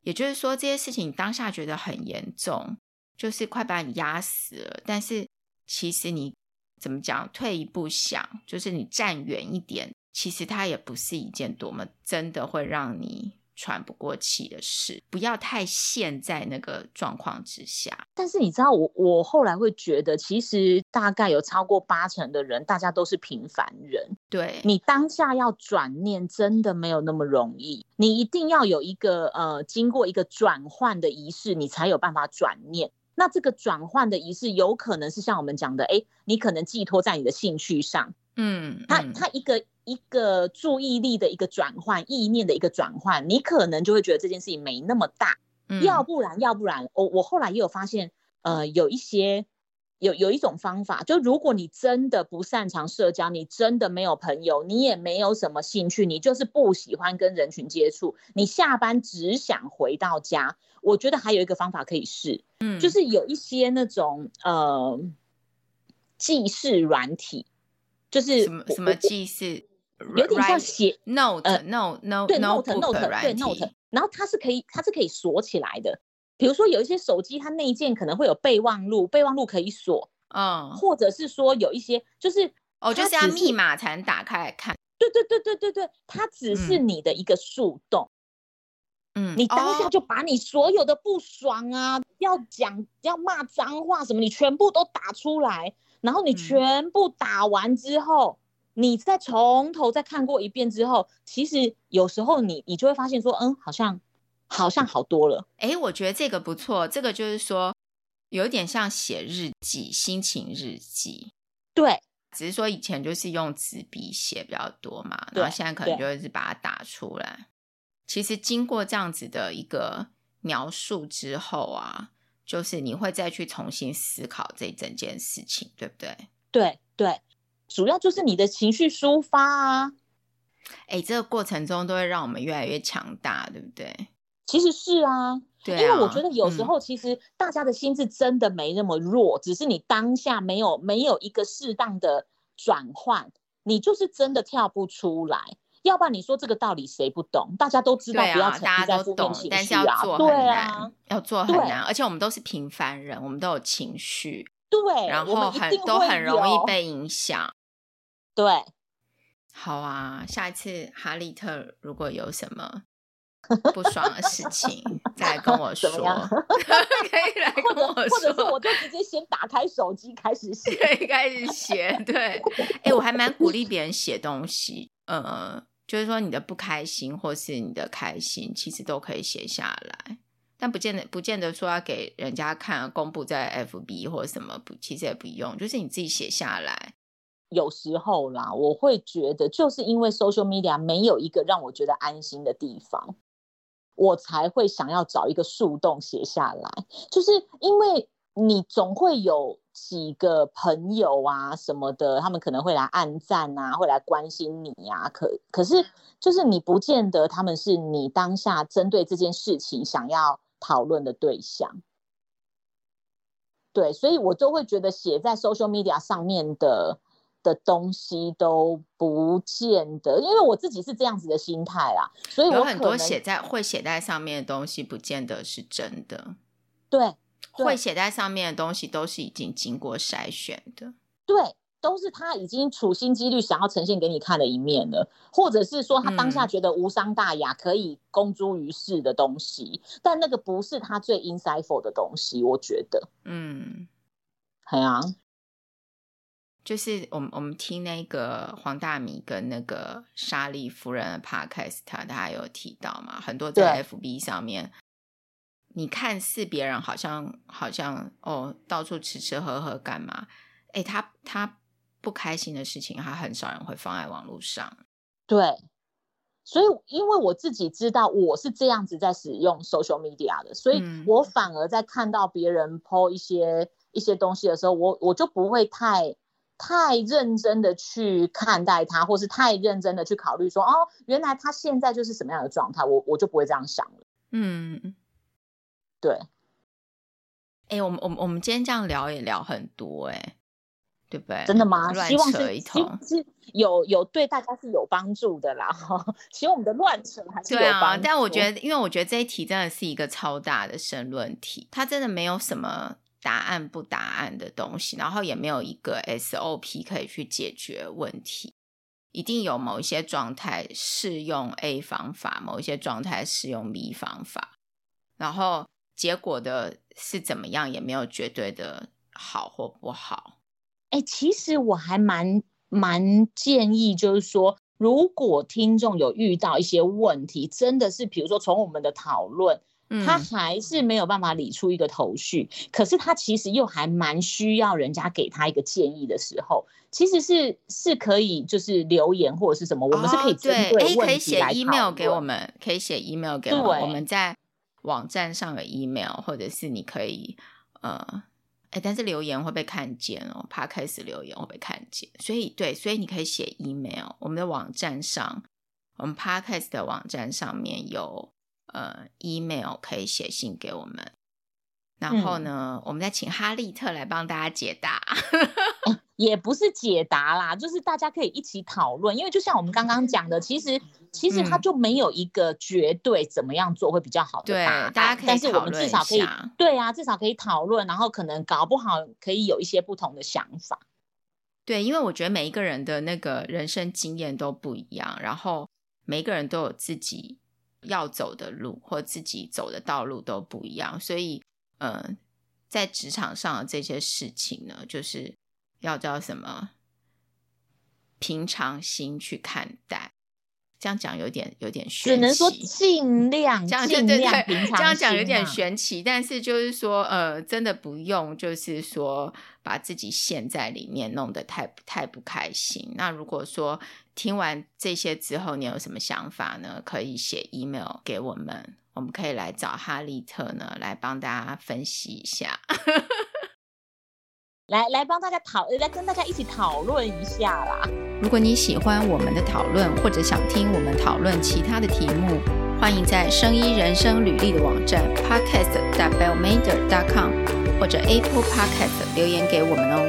也就是说，这些事情你当下觉得很严重，就是快把你压死了。但是其实你怎么讲？退一步想，就是你站远一点，其实它也不是一件多么真的会让你。喘不过气的事，不要太陷在那个状况之下。但是你知道我，我我后来会觉得，其实大概有超过八成的人，大家都是平凡人。对，你当下要转念，真的没有那么容易。你一定要有一个呃，经过一个转换的仪式，你才有办法转念。那这个转换的仪式，有可能是像我们讲的，哎，你可能寄托在你的兴趣上。嗯，他他一个。一个注意力的一个转换，意念的一个转换，你可能就会觉得这件事情没那么大。嗯、要不然，要不然，我我后来也有发现，呃，有一些有有一种方法，就如果你真的不擅长社交，你真的没有朋友，你也没有什么兴趣，你就是不喜欢跟人群接触，你下班只想回到家，我觉得还有一个方法可以试，嗯，就是有一些那种呃记事软体，就是什么什么记事。有点像写 note，呃，note note 对 note note 对 note，然后它是可以它是可以锁起来的。比如说有一些手机，它内建可能会有备忘录，备忘录可以锁，嗯，或者是说有一些就是哦，就是要密码才能打开来看。对对对对对对，它只是你的一个树洞，嗯，你当下就把你所有的不爽啊，要讲要骂脏话什么，你全部都打出来，然后你全部打完之后。你再从头再看过一遍之后，其实有时候你你就会发现说，嗯，好像好像好多了。哎，我觉得这个不错，这个就是说有点像写日记、心情日记。对，只是说以前就是用纸笔写比较多嘛，然后现在可能就是把它打出来。其实经过这样子的一个描述之后啊，就是你会再去重新思考这整件事情，对不对？对对。主要就是你的情绪抒发啊，哎，这个过程中都会让我们越来越强大，对不对？其实是啊，对啊，因为我觉得有时候其实大家的心智真的没那么弱，嗯，只是你当下没有没有一个适当的转换，你就是真的跳不出来。要不然你说这个道理谁不懂？大家都知道不要沉溺在负面情绪啊，但是要做很难，对啊，要做很难，而且我们都是平凡人，我们都有情绪。对，然后很都很容易被影响。对，好啊，下一次哈利特如果有什么不爽的事情，再跟我说，可以来跟我说，或者是我就直接先打开手机开始写，可以开始写。对，哎，我还蛮鼓励别人写东西，呃，就是说你的不开心或是你的开心，其实都可以写下来。但不见得，不见得说要给人家看，公布在 FB 或者什么，不，其实也不用，就是你自己写下来。有时候啦，我会觉得，就是因为 social media 没有一个让我觉得安心的地方，我才会想要找一个树洞写下来。就是因为你总会有几个朋友啊什么的，他们可能会来按赞啊，会来关心你呀、啊。可可是，就是你不见得他们是你当下针对这件事情想要。讨论的对象，对，所以我都会觉得写在 social media 上面的的东西都不见得，因为我自己是这样子的心态啦，所以我有很多写在会写在上面的东西，不见得是真的。对，对，会写在上面的东西都是已经经过筛选的。对。都是他已经处心积虑想要呈现给你看的一面了，或者是说他当下觉得无伤大雅，可以公诸于世的东西，嗯，但那个不是他最 insightful 的东西，我觉得。嗯，对啊，就是我们我们听那个黄大米跟那个莎莉夫人的 podcast，他他有提到嘛，很多在 FB 上面，你看似别人好像好像哦，到处吃吃喝喝干嘛？哎，他他。不开心的事情，他很少人会放在网络上。对，所以因为我自己知道我是这样子在使用 social media 的，所以我反而在看到别人 po 一些一些东西的时候，我我就不会太太认真的去看待他，或是太认真的去考虑说，哦，原来他现在就是什么样的状态，我我就不会这样想了。嗯，对。哎、欸，我们我们我们今天这样聊也聊很多、欸，哎，对不对？真的吗？乱扯一通，希望是有有对大家是有帮助的啦。其实我们的乱扯还是有帮助。对啊，但我觉得，因为我觉得这一题真的是一个超大的申论题，它真的没有什么答案不答案的东西，然后也没有一个 SOP 可以去解决问题。一定有某一些状态适用 A 方法，某一些状态适用 B 方法，然后。结果的是怎么样，也没有绝对的好或不好。哎、其实我还蛮蛮建议，就是说，如果听众有遇到一些问题，真的是，比如说从我们的讨论，他还是没有办法理出一个头绪，可是他其实又还蛮需要人家给他一个建议的时候，其实是是可以就是留言或者是什么，哦、我们是可以针对问题来可以写 email 给我们，可以写 email 给我们，我们在。网站上的 email，或者是你可以呃，哎，但是留言会被看见哦，Podcast 留言会被看见，所以对，所以你可以写 email。我们的网站上，我们 Podcast 的网站上面有呃 email 可以写信给我们。然后呢，嗯、我们再请哈利特来帮大家解答。也不是解答啦，就是大家可以一起讨论。因为就像我们刚刚讲的，其实其实它就没有一个绝对怎么样做会比较好的答案。对，大家可以，但是我们至少可以，对啊，至少可以讨论，然后可能搞不好可以有一些不同的想法。对，因为我觉得每一个人的那个人生经验都不一样，然后每一个人都有自己要走的路，或自己走的道路都不一样，所以。呃，在职场上的这些事情呢，就是要叫什么平常心去看待。这样讲有点有点玄奇，只能说尽量这样尽量平常心啊。这样讲有点玄奇，但是就是说，呃，真的不用，就是说把自己陷在里面，弄得太太不开心。那如果说听完这些之后，你有什么想法呢？可以写 email 给我们。我们可以来找哈利特呢，来帮大家分析一下，来来帮大家讨，来跟大家一起讨论一下啦。如果你喜欢我们的讨论，或者想听我们讨论其他的题目，欢迎在声音人生履历的网站 podcast.bellmader.com 或者 Apple Podcast 留言给我们哦。